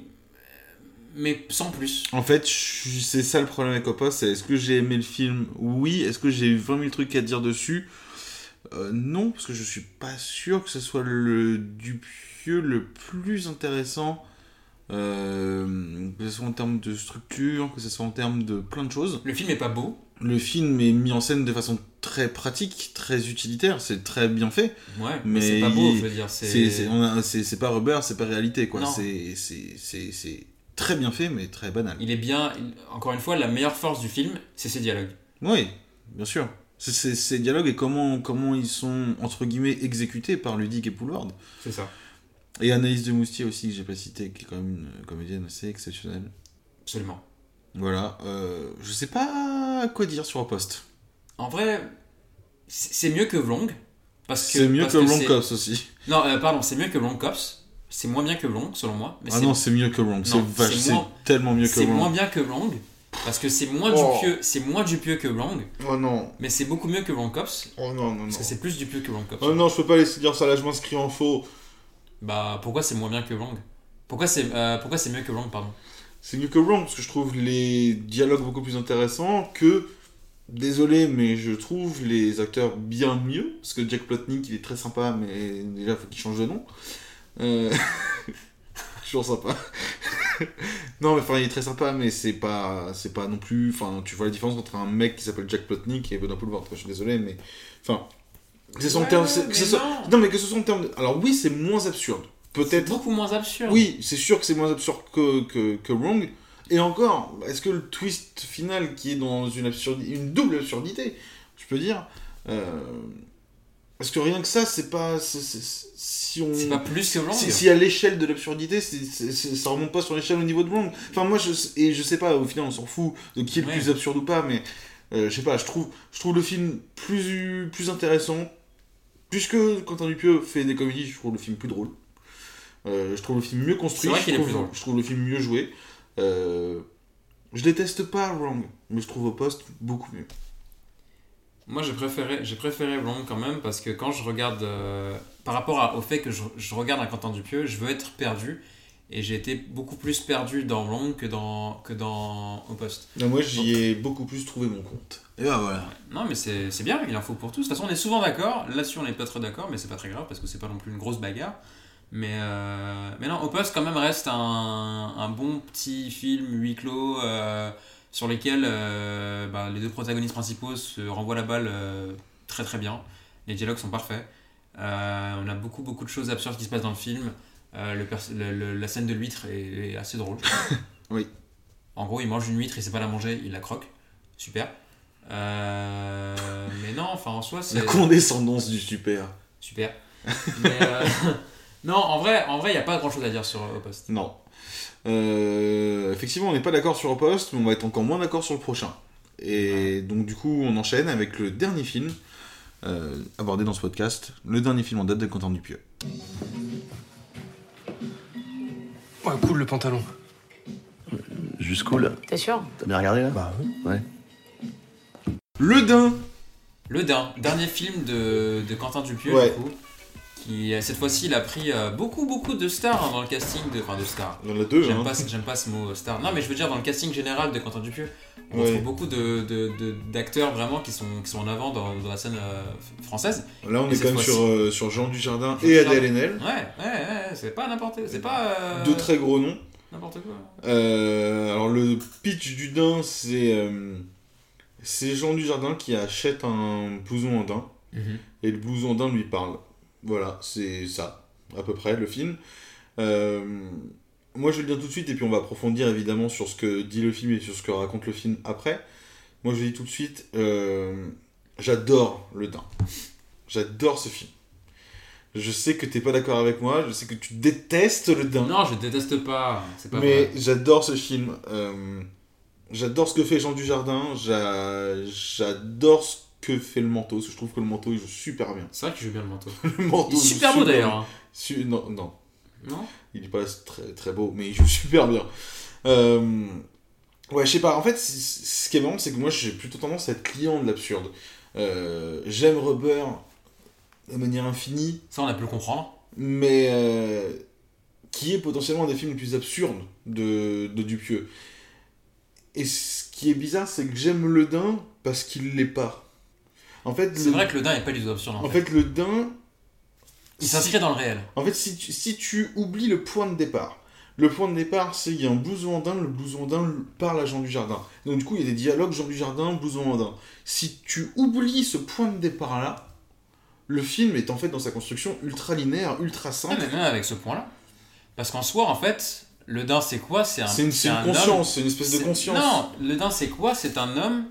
mais sans plus. En fait, c'est ça le problème avec Opa, c'est est-ce que j'ai aimé le film? Oui. Est-ce que j'ai eu 20 000 trucs à dire dessus? Euh, Non, parce que je suis pas sûr que ce soit le Dupieux le plus intéressant, euh, que ce soit en termes de structure, que ce soit en termes de plein de choses. Le film est pas beau. Le film est mis en scène de façon très pratique, très utilitaire, c'est très bien fait. Ouais, mais, Mais c'est pas beau, il- je veux dire. C'est pas rubber, c'est pas réalité, quoi. C'est très bien fait, mais très banal. Il est bien. il- Encore une fois, la meilleure force du film, c'est ses dialogues. Oui, bien sûr. C'est- c'est- Ces dialogues et comment, comment ils sont, entre guillemets, exécutés par Ludig et Poulvord. C'est ça. Et Anaïs de Moustier aussi, que j'ai pas cité, qui est quand même une comédienne assez exceptionnelle. Absolument. Voilà. Euh, je sais pas quoi dire sur Post. En vrai, c'est c'est mieux que Vlong. Parce que C'est mieux parce que Long c'est- Cops aussi. Non, euh, pardon, c'est mieux que Long Cops. C'est moins bien que Vlong, selon moi. Mais Ah c'est- non, c'est mieux que Long. C'est Non, vache, c'est c'est moins- tellement mieux que C'est Long. moins bien que Vlong. Parce que c'est moins Oh. dupieux, c'est moins dupieux que Vlong, Oh non. mais c'est beaucoup mieux que Long Cops. Oh non, non, non. Parce que c'est plus dupieux que Long Cops. Oh non, je peux pas laisser dire ça là, je m'inscris en faux. Bah pourquoi c'est moins bien que Pourquoi c'est euh, pourquoi c'est mieux que Vlong, pardon? C'est mieux que Wrong, parce que je trouve les dialogues beaucoup plus intéressants que. Désolé, mais je trouve les acteurs bien mieux. Parce que Jack Plotnik, il est très sympa, mais déjà, faut qu'il change de nom. Euh... Toujours sympa. non, mais enfin, il est très sympa, mais c'est pas, c'est pas non plus. Enfin, tu vois la différence entre un mec qui s'appelle Jack Plotnik et Benoît Poulvord. Je suis désolé, mais. Enfin. C'est son Ouais, terme. c'est- que mais ce soit- non. non, mais que ce soit en termes. de- Alors, oui, c'est moins absurde. Peut-être. beaucoup moins absurde. Oui, c'est sûr que c'est moins absurde que, que, que Wrong. Et encore, est-ce que le twist final qui est dans une, absurdité, une double absurdité, je peux dire, euh, est-ce que rien que ça, c'est pas. si on. C'est pas plus que Vlong. Si, si à l'échelle de l'absurdité, ça remonte pas sur l'échelle au niveau de Wrong. Enfin, moi, je, et je sais pas, au final, on s'en fout de qui est le Ouais. plus absurde ou pas, mais euh, je sais pas, je trouve, je trouve le film plus, plus intéressant. Puisque Quentin Dupieux fait des comédies, je trouve le film plus drôle. Euh, je trouve le film mieux construit. Vrai je qu'il est trouve- plus drôle. Je trouve le film mieux joué. Euh, je déteste pas Wrong, mais je trouve au poste beaucoup mieux. Moi, j'ai préféré, j'ai préféré Vlong quand même parce que quand je regarde, euh, par rapport à- au fait que je, je regarde un Quentin Dupieux, je veux être perdu et j'ai été beaucoup plus perdu dans Vlong que dans que dans Au Poste. Non, moi, j'y ai beaucoup plus trouvé mon compte. Et bah voilà. Non, mais c'est c'est bien, il en faut pour tous. De toute façon, on est souvent d'accord. Là-dessus, on n'est pas très d'accord, mais c'est pas très grave parce que c'est pas non plus une grosse bagarre. Mais, euh, mais non, Opus quand même reste un, un bon petit film huis clos euh, sur lequel euh, bah, les deux protagonistes principaux se renvoient la balle euh, très très bien. Les dialogues sont parfaits. Euh, on a beaucoup beaucoup de choses absurdes qui se passent dans le film. Le le- la scène de l'huître est, est assez drôle. Oui. En gros, il mange une huître, il sait pas la manger, il la croque. Super. Mais non, enfin en soi, c'est La condescendance du super. super. Mais, non, en vrai, en vrai, il y a pas grand chose à dire sur euh, Opost. Non. Euh, effectivement, on n'est pas d'accord sur le poste, mais on va être encore moins d'accord sur le prochain. Et donc, du coup, on enchaîne avec le dernier film euh, abordé dans ce podcast, le dernier film en date de Quentin Dupieux. Ouais, cool le pantalon. Jusqu'où là T'es sûr? T'as bien regardé là? Bah oui. Ouais. Le Dain Le Dain, dernier film de, de Quentin Dupieux, Ouais. du coup, qui euh, cette fois-ci il a pris euh, beaucoup beaucoup de stars hein, dans le casting de, enfin de stars. Il y en a deux, J'aime hein. pas, ce- j'aime pas ce mot euh, star. Non, mais je veux dire dans le casting général de Quentin Dupieux, on Ouais. trouve beaucoup de, d'acteurs vraiment qui sont, qui sont en avant dans, dans la scène euh, française. Là, on Et est quand même sur, euh, sur Jean Dujardin Jean et. Adèle Haenel. Ouais, ouais, ouais, c'est pas n'importe, c'est pas euh, Deux très gros noms. n'importe quoi. Alors, le pitch du Dain, c'est. c'est Jean Dujardin qui achète un blouson en daim. Mhm. et le blouson d'un lui parle. Voilà, c'est ça, à peu près, le film. Euh, moi, je vais le dire tout de suite, et puis on va approfondir évidemment sur ce que dit le film et sur ce que raconte le film après. Moi, je le dis tout de suite, euh, j'adore le Dain. J'adore ce film. Je sais que t'es pas d'accord avec moi, je sais que tu détestes le Dain. Non, je déteste pas, c'est pas Mais j'adore ce film. Euh, j'adore ce que fait Jean Dujardin. j'a- J'adore ce que fait le manteau. Parce que je trouve que le manteau il joue super bien. C'est vrai qu'il joue bien le manteau. Le manteau Il est joue super beau d'ailleurs. hein. Su- non, non, Non il est pas très, très beau, mais il joue super bien. Euh, Ouais, je sais pas. En fait, ce qui est marrant, c'est que moi, j'ai plutôt tendance à être client de l'absurde. Euh, J'aime Rubber de manière infinie, Ça, on a pu le comprendre. mais euh, qui est potentiellement un des films les plus absurdes de, de Dupieux. Et ce qui est bizarre, c'est que j'aime le Dain parce qu'il l'est pas. En fait, C'est le- vrai que le Dain est pas du tout absurde en, en fait. fait, le Dain. Il si- s'inscrit dans le réel. En fait, si tu, si tu oublies le point de départ, le point de départ, c'est qu'il y a un blouson andin, le blouson andin parle à Jean Dujardin. Donc du coup, il y a des dialogues Jean Dujardin, blouson andin. Si tu oublies ce point de départ-là, le film est en fait dans sa construction ultra linéaire, ultra Ah, simple. mais même avec ce point-là. Parce qu'en soi, en fait, le Dain, c'est quoi? C'est un, C'est une, une un conscience, c'est une espèce de conscience. Non, le Dain, c'est quoi? C'est un homme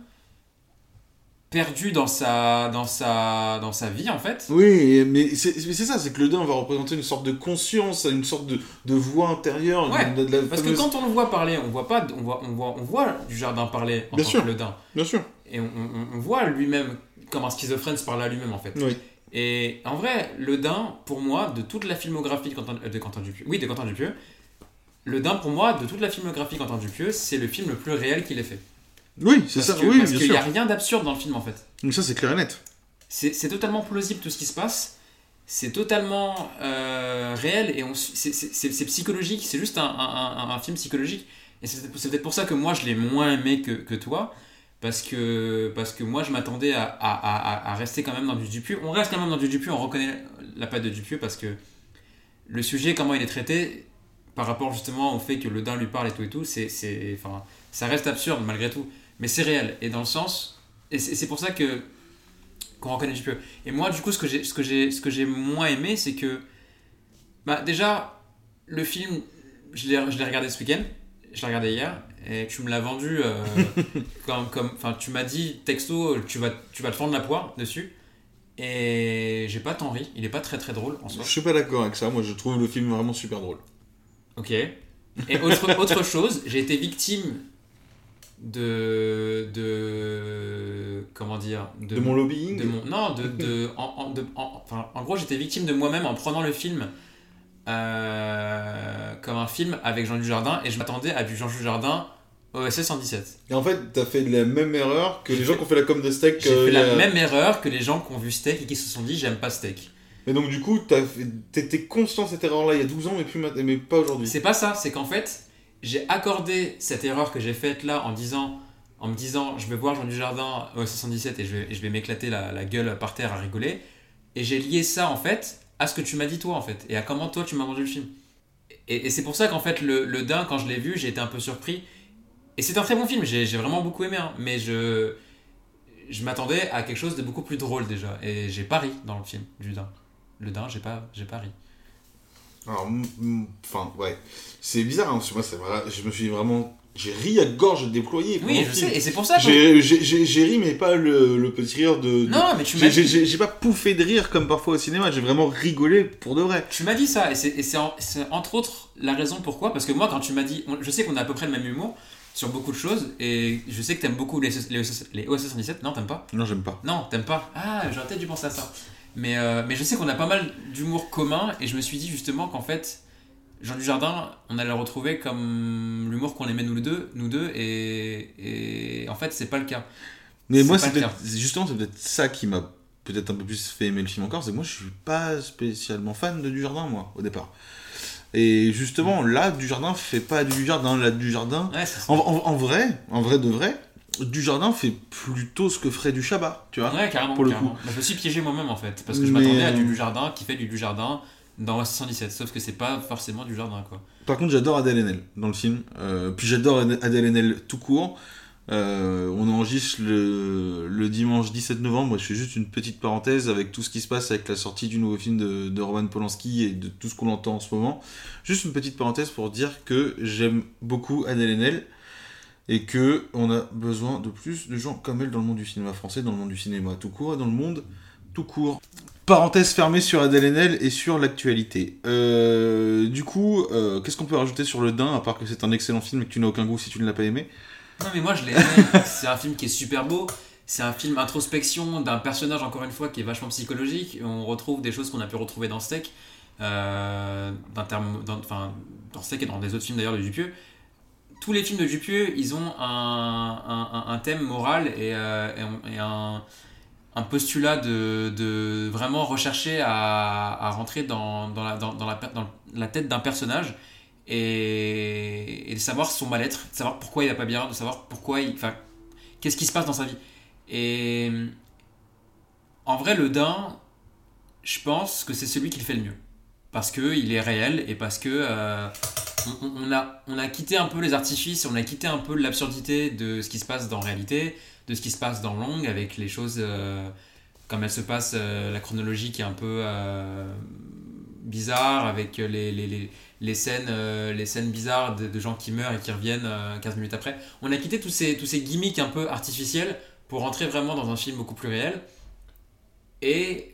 perdu dans sa, dans sa, dans sa vie, en fait. Oui, mais c'est ça, c'est que le Dain va représenter une sorte de conscience, une sorte de, de voix intérieure. Ouais, de- de la Parce que quand on le voit parler, on voit pas, on voit, on voit, on voit du jardin parler en Bien tant sûr. que le Dain. Bien sûr. Et on, on- on voit lui-même comme un schizophrène se parler à lui-même, en fait. Oui. Et en vrai, le Dain, pour moi, de toute la filmographie de Quentin, de Quentin Dupieux, oui, de Quentin Dupieux, le Dain, pour moi, de toute la filmographie de Quentin Dupieux, c'est le film le plus réel qu'il ait fait. Oui, c'est ça, que- oui, parce bien qu'il sûr. n'y a rien d'absurde dans le film, en fait. Donc ça, c'est clair et net. C'est totalement plausible tout ce qui se passe. C'est totalement euh, réel et c'est- psychologique. C'est juste un, un- un- un film psychologique. Et c'est peut-être pour ça que moi je l'ai moins aimé que, que toi. Parce que, parce que moi je m'attendais à, à, à- à rester quand même dans du Dupieux. On reste quand même dans du Dupieux, on reconnaît la patte de Dupieux parce que le sujet, comment il est traité, par rapport justement au fait que le Dain lui parle et tout et tout, c'est, enfin, ça reste absurde malgré tout. Mais c'est réel. Et dans le sens. Et c'est pour ça que qu'on reconnaît Dupieux. Et moi, du coup, ce que j'ai, ce que j'ai, ce que j'ai moins aimé, c'est que, bah, déjà, le film, je l'ai, je l'ai regardé ce week-end, je l'ai regardé hier, et tu me l'as vendu euh, comme, comme, enfin, tu m'as dit texto, tu vas, tu vas te fendre la poire dessus, et j'ai pas tant ri. Il est pas très très drôle en soi. Je suis pas d'accord avec ça. Moi, je trouve le film vraiment super drôle. Ok. Et autre, autre chose, j'ai été victime de, de comment dire De mon lobbying de mon non de, de, en, en- de- en- enfin, en gros j'étais victime de moi-même en prenant le film euh, comme un film avec Jean Dujardin et je m'attendais à du Jean Dujardin OSS 117 Et en fait, t'as fait la même erreur que les gens qui ont fait la com de steak. j'ai euh, fait la même erreur que les gens qui ont vu Steak et qui se sont dit j'aime pas Steak Mais donc, du coup, t'étais conscient de cette erreur-là il y a 12 ans, mais, plus mais pas aujourd'hui. C'est pas ça, c'est qu'en fait, j'ai accordé cette erreur que j'ai faite là en disant, en me disant, je vais voir Jean Dujardin au 77 et je vais, m'éclater la, gueule par terre à rigoler. Et j'ai lié ça en fait à ce que tu m'as dit toi en fait, et à comment toi tu m'as vendu le film. Et, c'est pour ça qu'en fait, le, le Dain, quand je l'ai vu, j'ai été un peu surpris. Et c'est un très bon film, j'ai vraiment beaucoup aimé, hein, mais je, je m'attendais à quelque chose de beaucoup plus drôle déjà. Et j'ai pas ri dans le film du Dain. Le Dain, j'ai pas, j'ai pas ri. Alors, enfin, ouais. C'est bizarre, hein, parce que moi, je me suis vraiment. J'ai ri à gorge déployée. Oui, je film. sais, et c'est pour ça que. J'ai ri, mais pas le, le petit rire de. de- Non, mais tu m'as dit- j'ai- pas pouffé de rire comme parfois au cinéma, j'ai vraiment rigolé pour de vrai. Tu m'as dit ça, et c'est en- entre autres la raison pourquoi. Parce que moi, quand tu m'as dit. on- Je sais qu'on a à peu près le même humour sur beaucoup de choses, et je sais que t'aimes beaucoup les, les, OSS les OSS 117. Non, t'aimes pas Non, j'aime pas. Non, t'aimes pas Ah, j'aurais peut-être dû penser à ça. Mais, euh, mais je sais qu'on a pas mal d'humour commun, et je me suis dit justement qu'en fait, Jean Dujardin, on allait le retrouver comme l'humour qu'on aimait nous deux, nous deux et, et en fait, c'est pas le cas. Mais moi, c'est justement, c'est peut-être ça qui m'a peut-être un peu plus fait aimer le film encore, c'est que moi, je suis pas spécialement fan de Dujardin, moi, au départ. Et justement, là, Dujardin fait pas du Dujardin, là, Dujardin. Ouais, en vrai, en vrai de vrai, Dujardin fait plutôt ce que ferait du Chabat, tu vois. Ouais, carrément. pour le carrément. coup. Bah, je me suis piégé moi-même en fait, parce que je m'attendais à euh, du Dujardin qui fait du Dujardin dans 117, sauf que c'est pas forcément du Jardin quoi. Par contre, j'adore Adèle Haenel dans le film. Euh, puis j'adore Adèle Haenel tout court. Euh, on enregistre le, le dimanche 17 novembre. Je fais juste une petite parenthèse avec tout ce qui se passe avec la sortie du nouveau film de, de Roman Polanski et de tout ce qu'on entend en ce moment. Juste une petite parenthèse pour dire que j'aime beaucoup Adèle Haenel et que on a besoin de plus de gens comme elle dans le monde du cinéma français, dans le monde du cinéma tout court et dans le monde tout court. Parenthèse fermée sur Adèle Haenel et sur l'actualité. Euh, du coup, euh, qu'est-ce qu'on peut rajouter sur Le Dain, à part que c'est un excellent film et que tu n'as aucun goût si tu ne l'as pas aimé? Non mais moi je l'ai aimé, c'est un film qui est super beau, c'est un film introspection d'un personnage encore une fois qui est vachement psychologique, on retrouve des choses qu'on a pu retrouver dans Steak, euh, dans, enfin, dans Steak et dans des autres films d'ailleurs de Dupieux. Tous les films de Dupieux, ils ont un, thème moral et, euh, un, postulat de, vraiment rechercher à, rentrer dans, la, tête d'un personnage et, et de savoir son mal-être, de savoir pourquoi il va pas bien, de savoir pourquoi il, enfin, qu'est-ce qui se passe dans sa vie. Et en vrai, le Dain, je pense que c'est celui qui le fait le mieux. Parce qu'il est réel et parce que euh, on, a, on a quitté un peu les artifices, on a quitté un peu l'absurdité de ce qui se passe dans réalité, de ce qui se passe dans Long, avec les choses euh, comme elles se passent, euh, la chronologie qui est un peu euh, bizarre, avec les, les, les, les scènes, euh, les scènes bizarres de, gens qui meurent et qui reviennent euh, 15 minutes après. On a quitté tous ces, tous ces gimmicks un peu artificiels pour rentrer vraiment dans un film beaucoup plus réel et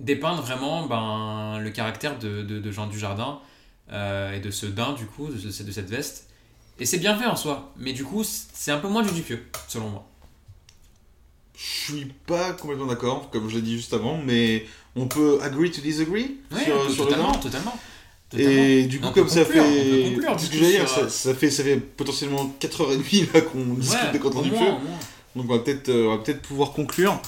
dépeindre vraiment ben, le caractère de, de, de Jean Dujardin euh, et de ce daim du coup, de, ce- de cette veste. Et c'est bien fait en soi, mais du coup c'est un peu moins du Dupieux, selon moi. Je suis pas complètement d'accord, comme je l'ai dit juste avant, mais on peut agree to disagree Ouais, sur, to- sur le totalement, totalement. Et Totalement. du coup, On peut comme ça conclure, peut fait. conclure, du ce que j'allais dire, ça, euh, ça fait, ça fait potentiellement 4h30 là qu'on discute Ouais, de Quentin au Dupieux. moins, au moins. Donc on va peut-être euh, on va peut-être pouvoir conclure.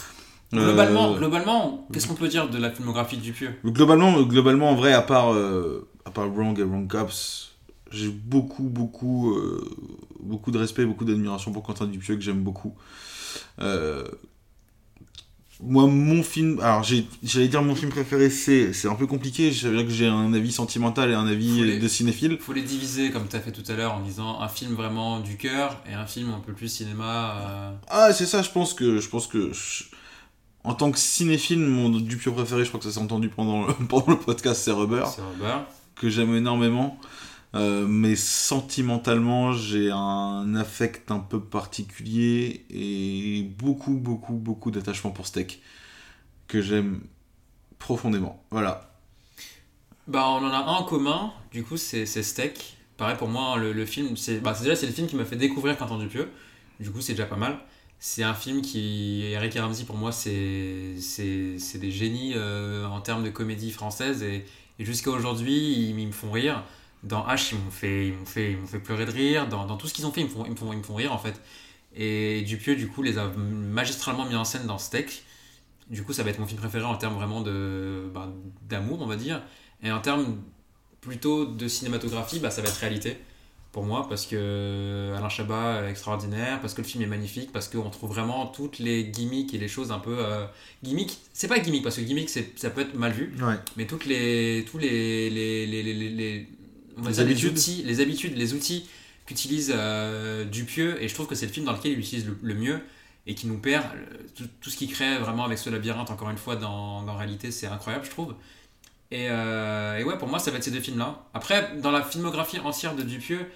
Globalement, Euh, globalement qu'est-ce qu'on peut dire de la filmographie de Dupieux? Globalement, globalement, en vrai, à part, euh, à part Wrong et Wrong Cops, j'ai beaucoup, beaucoup, euh, beaucoup de respect, beaucoup d'admiration pour Quentin Dupieux, que j'aime beaucoup. Euh, moi, mon film, alors j'allais dire mon film préféré, c'est c'est un peu compliqué, je savais que j'ai un avis sentimental et un avis les- de cinéphile. faut les diviser comme tu as fait tout à l'heure en disant un film vraiment du cœur et un film un peu plus cinéma. euh, Ah, c'est ça, je pense que, je pense que, je- en tant que cinéphile, mon Dupieux préféré, je crois que ça s'est entendu pendant le, pendant le podcast, c'est Rubber. C'est Rubber. que j'aime énormément. Euh, mais sentimentalement, j'ai un affect un peu particulier et beaucoup, beaucoup, beaucoup d'attachement pour Steak que j'aime profondément. Voilà. Bah, on en a un en commun, du coup, c'est c'est Steak. Pareil pour moi, le, le film, c'est bah, c'est déjà c'est le film qui m'a fait découvrir Quentin Dupieux. Du coup, c'est déjà pas mal. C'est un film qui. Eric et Ramsey, pour moi, c'est des génies euh, en termes de comédie française. Et, et jusqu'à aujourd'hui, ils, me font rire. Dans H, ils m'ont fait, fait, fait pleurer de rire. Dans, dans tout ce qu'ils ont fait, ils me, font, ils, me font, ils me font rire, en fait. Et Dupieux, du coup, les a magistralement mis en scène dans Steak. Du coup, ça va être mon film préféré en termes vraiment bah, d'amour, on va dire. Et en termes plutôt de cinématographie, bah, ça va être réalité. Pour moi, parce que Alain Chabat est extraordinaire, parce que le film est magnifique, parce qu'on trouve vraiment toutes les gimmicks et les choses un peu. Euh, gimmicks, c'est pas gimmick, parce que gimmick, ça peut être mal vu, Ouais. mais toutes les, tous les, les, les, les, les- les- on va Les dire les habitudes. outils, les habitudes, les outils qu'utilise euh, Dupieux, et je trouve que c'est le film dans lequel il utilise le, le mieux et qui nous perd. euh, Tout, tout ce qu'il crée vraiment avec ce labyrinthe, encore une fois, dans, dans réalité, c'est incroyable, je trouve. Et, euh, et ouais, pour moi, ça va être ces deux films-là. Après, dans la filmographie entière de Dupieux,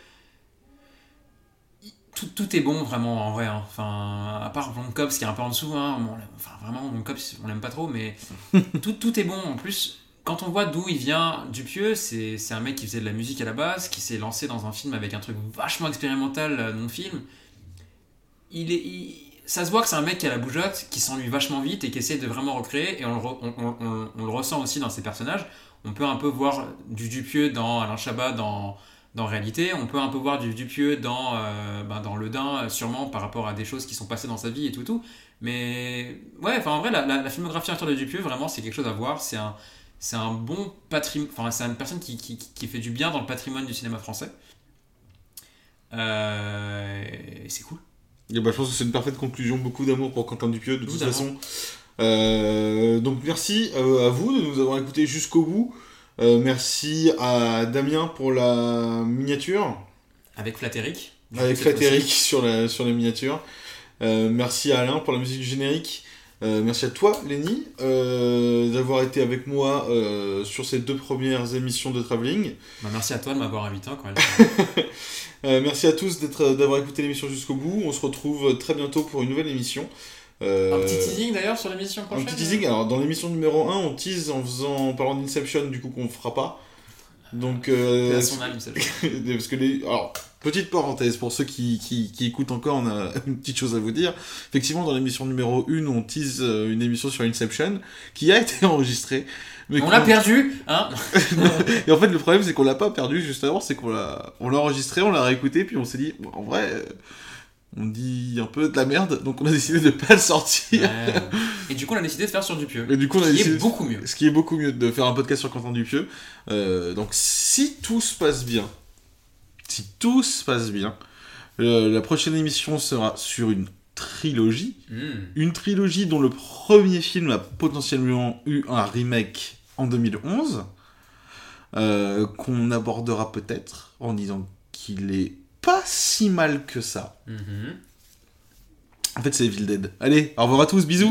tout, tout est bon vraiment en vrai. hein. Enfin, à part Long Cops qui est un peu en dessous. Hein. On enfin, vraiment, Long Cops, on l'aime pas trop, mais tout, tout est bon. En plus, quand on voit d'où il vient, Dupieux, c'est c'est un mec qui faisait de la musique à la base, qui s'est lancé dans un film avec un truc vachement expérimental, euh, non-film. Il est, il- ça se voit que c'est un mec qui a la bougeotte, qui s'ennuie vachement vite et qui essaie de vraiment recréer, et on le, re- on- on- on- on le ressent aussi dans ses personnages. On peut un peu voir du Dupieux dans Alain Chabat dans, dans Réalité, on peut un peu voir du Dupieux dans, euh, ben, dans Le Dain, sûrement par rapport à des choses qui sont passées dans sa vie et tout, tout. Mais ouais, enfin en vrai, la, la, la filmographie de Dupieux, vraiment, c'est quelque chose à voir. C'est un, c'est un bon patrimoine, enfin, c'est une personne qui, qui, qui fait du bien dans le patrimoine du cinéma français. Euh, et c'est cool. Et bah, je pense que c'est une parfaite conclusion. Beaucoup d'amour pour Quentin Dupieux, de toute façon. Euh, donc, merci à vous de nous avoir écoutés jusqu'au bout. Euh, merci à Damien pour la miniature, Avec Flatteric. avec Flatteric fois-ci. sur, la, sur les miniatures. Euh, merci à Alain pour la musique du générique. Euh, merci à toi, Lenny, d'avoir été avec moi sur ces deux premières émissions de Travelling. Bah, merci à toi de m'avoir invité fois. Euh, merci à tous d'avoir écouté l'émission jusqu'au bout. On se retrouve très bientôt pour une nouvelle émission. Euh, Un petit teasing d'ailleurs sur l'émission Un prochaine. petit teasing. Alors, dans l'émission numéro 1, on tease en faisant, en parlant d'Inception, du coup, qu'on fera pas. Donc, euh, son âme, Inception. parce que les, alors, petite parenthèse pour ceux qui, qui, qui écoutent encore, on a une petite chose à vous dire. Effectivement, dans l'émission numéro 1, on tease euh, une émission sur Inception qui a été enregistrée. Mais On l'a perdu, hein Et en fait, le problème, c'est qu'on l'a pas perdu juste avant, c'est qu'on l'a, on l'a enregistré, on l'a réécouté, puis on s'est dit, en vrai, euh, on dit un peu de la merde, donc on a décidé de pas le sortir. Ouais. Et du coup, on a décidé de faire sur Dupieux. Et du coup, on a qui décidé est beaucoup mieux. Ce qui est beaucoup mieux de faire un podcast sur Quentin Dupieux. Euh, donc, si tout se passe bien, si tout se passe bien, euh, la prochaine émission sera sur une trilogie. Hmm. Une trilogie dont le premier film a potentiellement eu un remake en 2011, euh, qu'on abordera peut-être en disant qu'il est pas si mal que ça. Mhm. En fait, c'est Evil Dead. Allez, au revoir à tous, bisous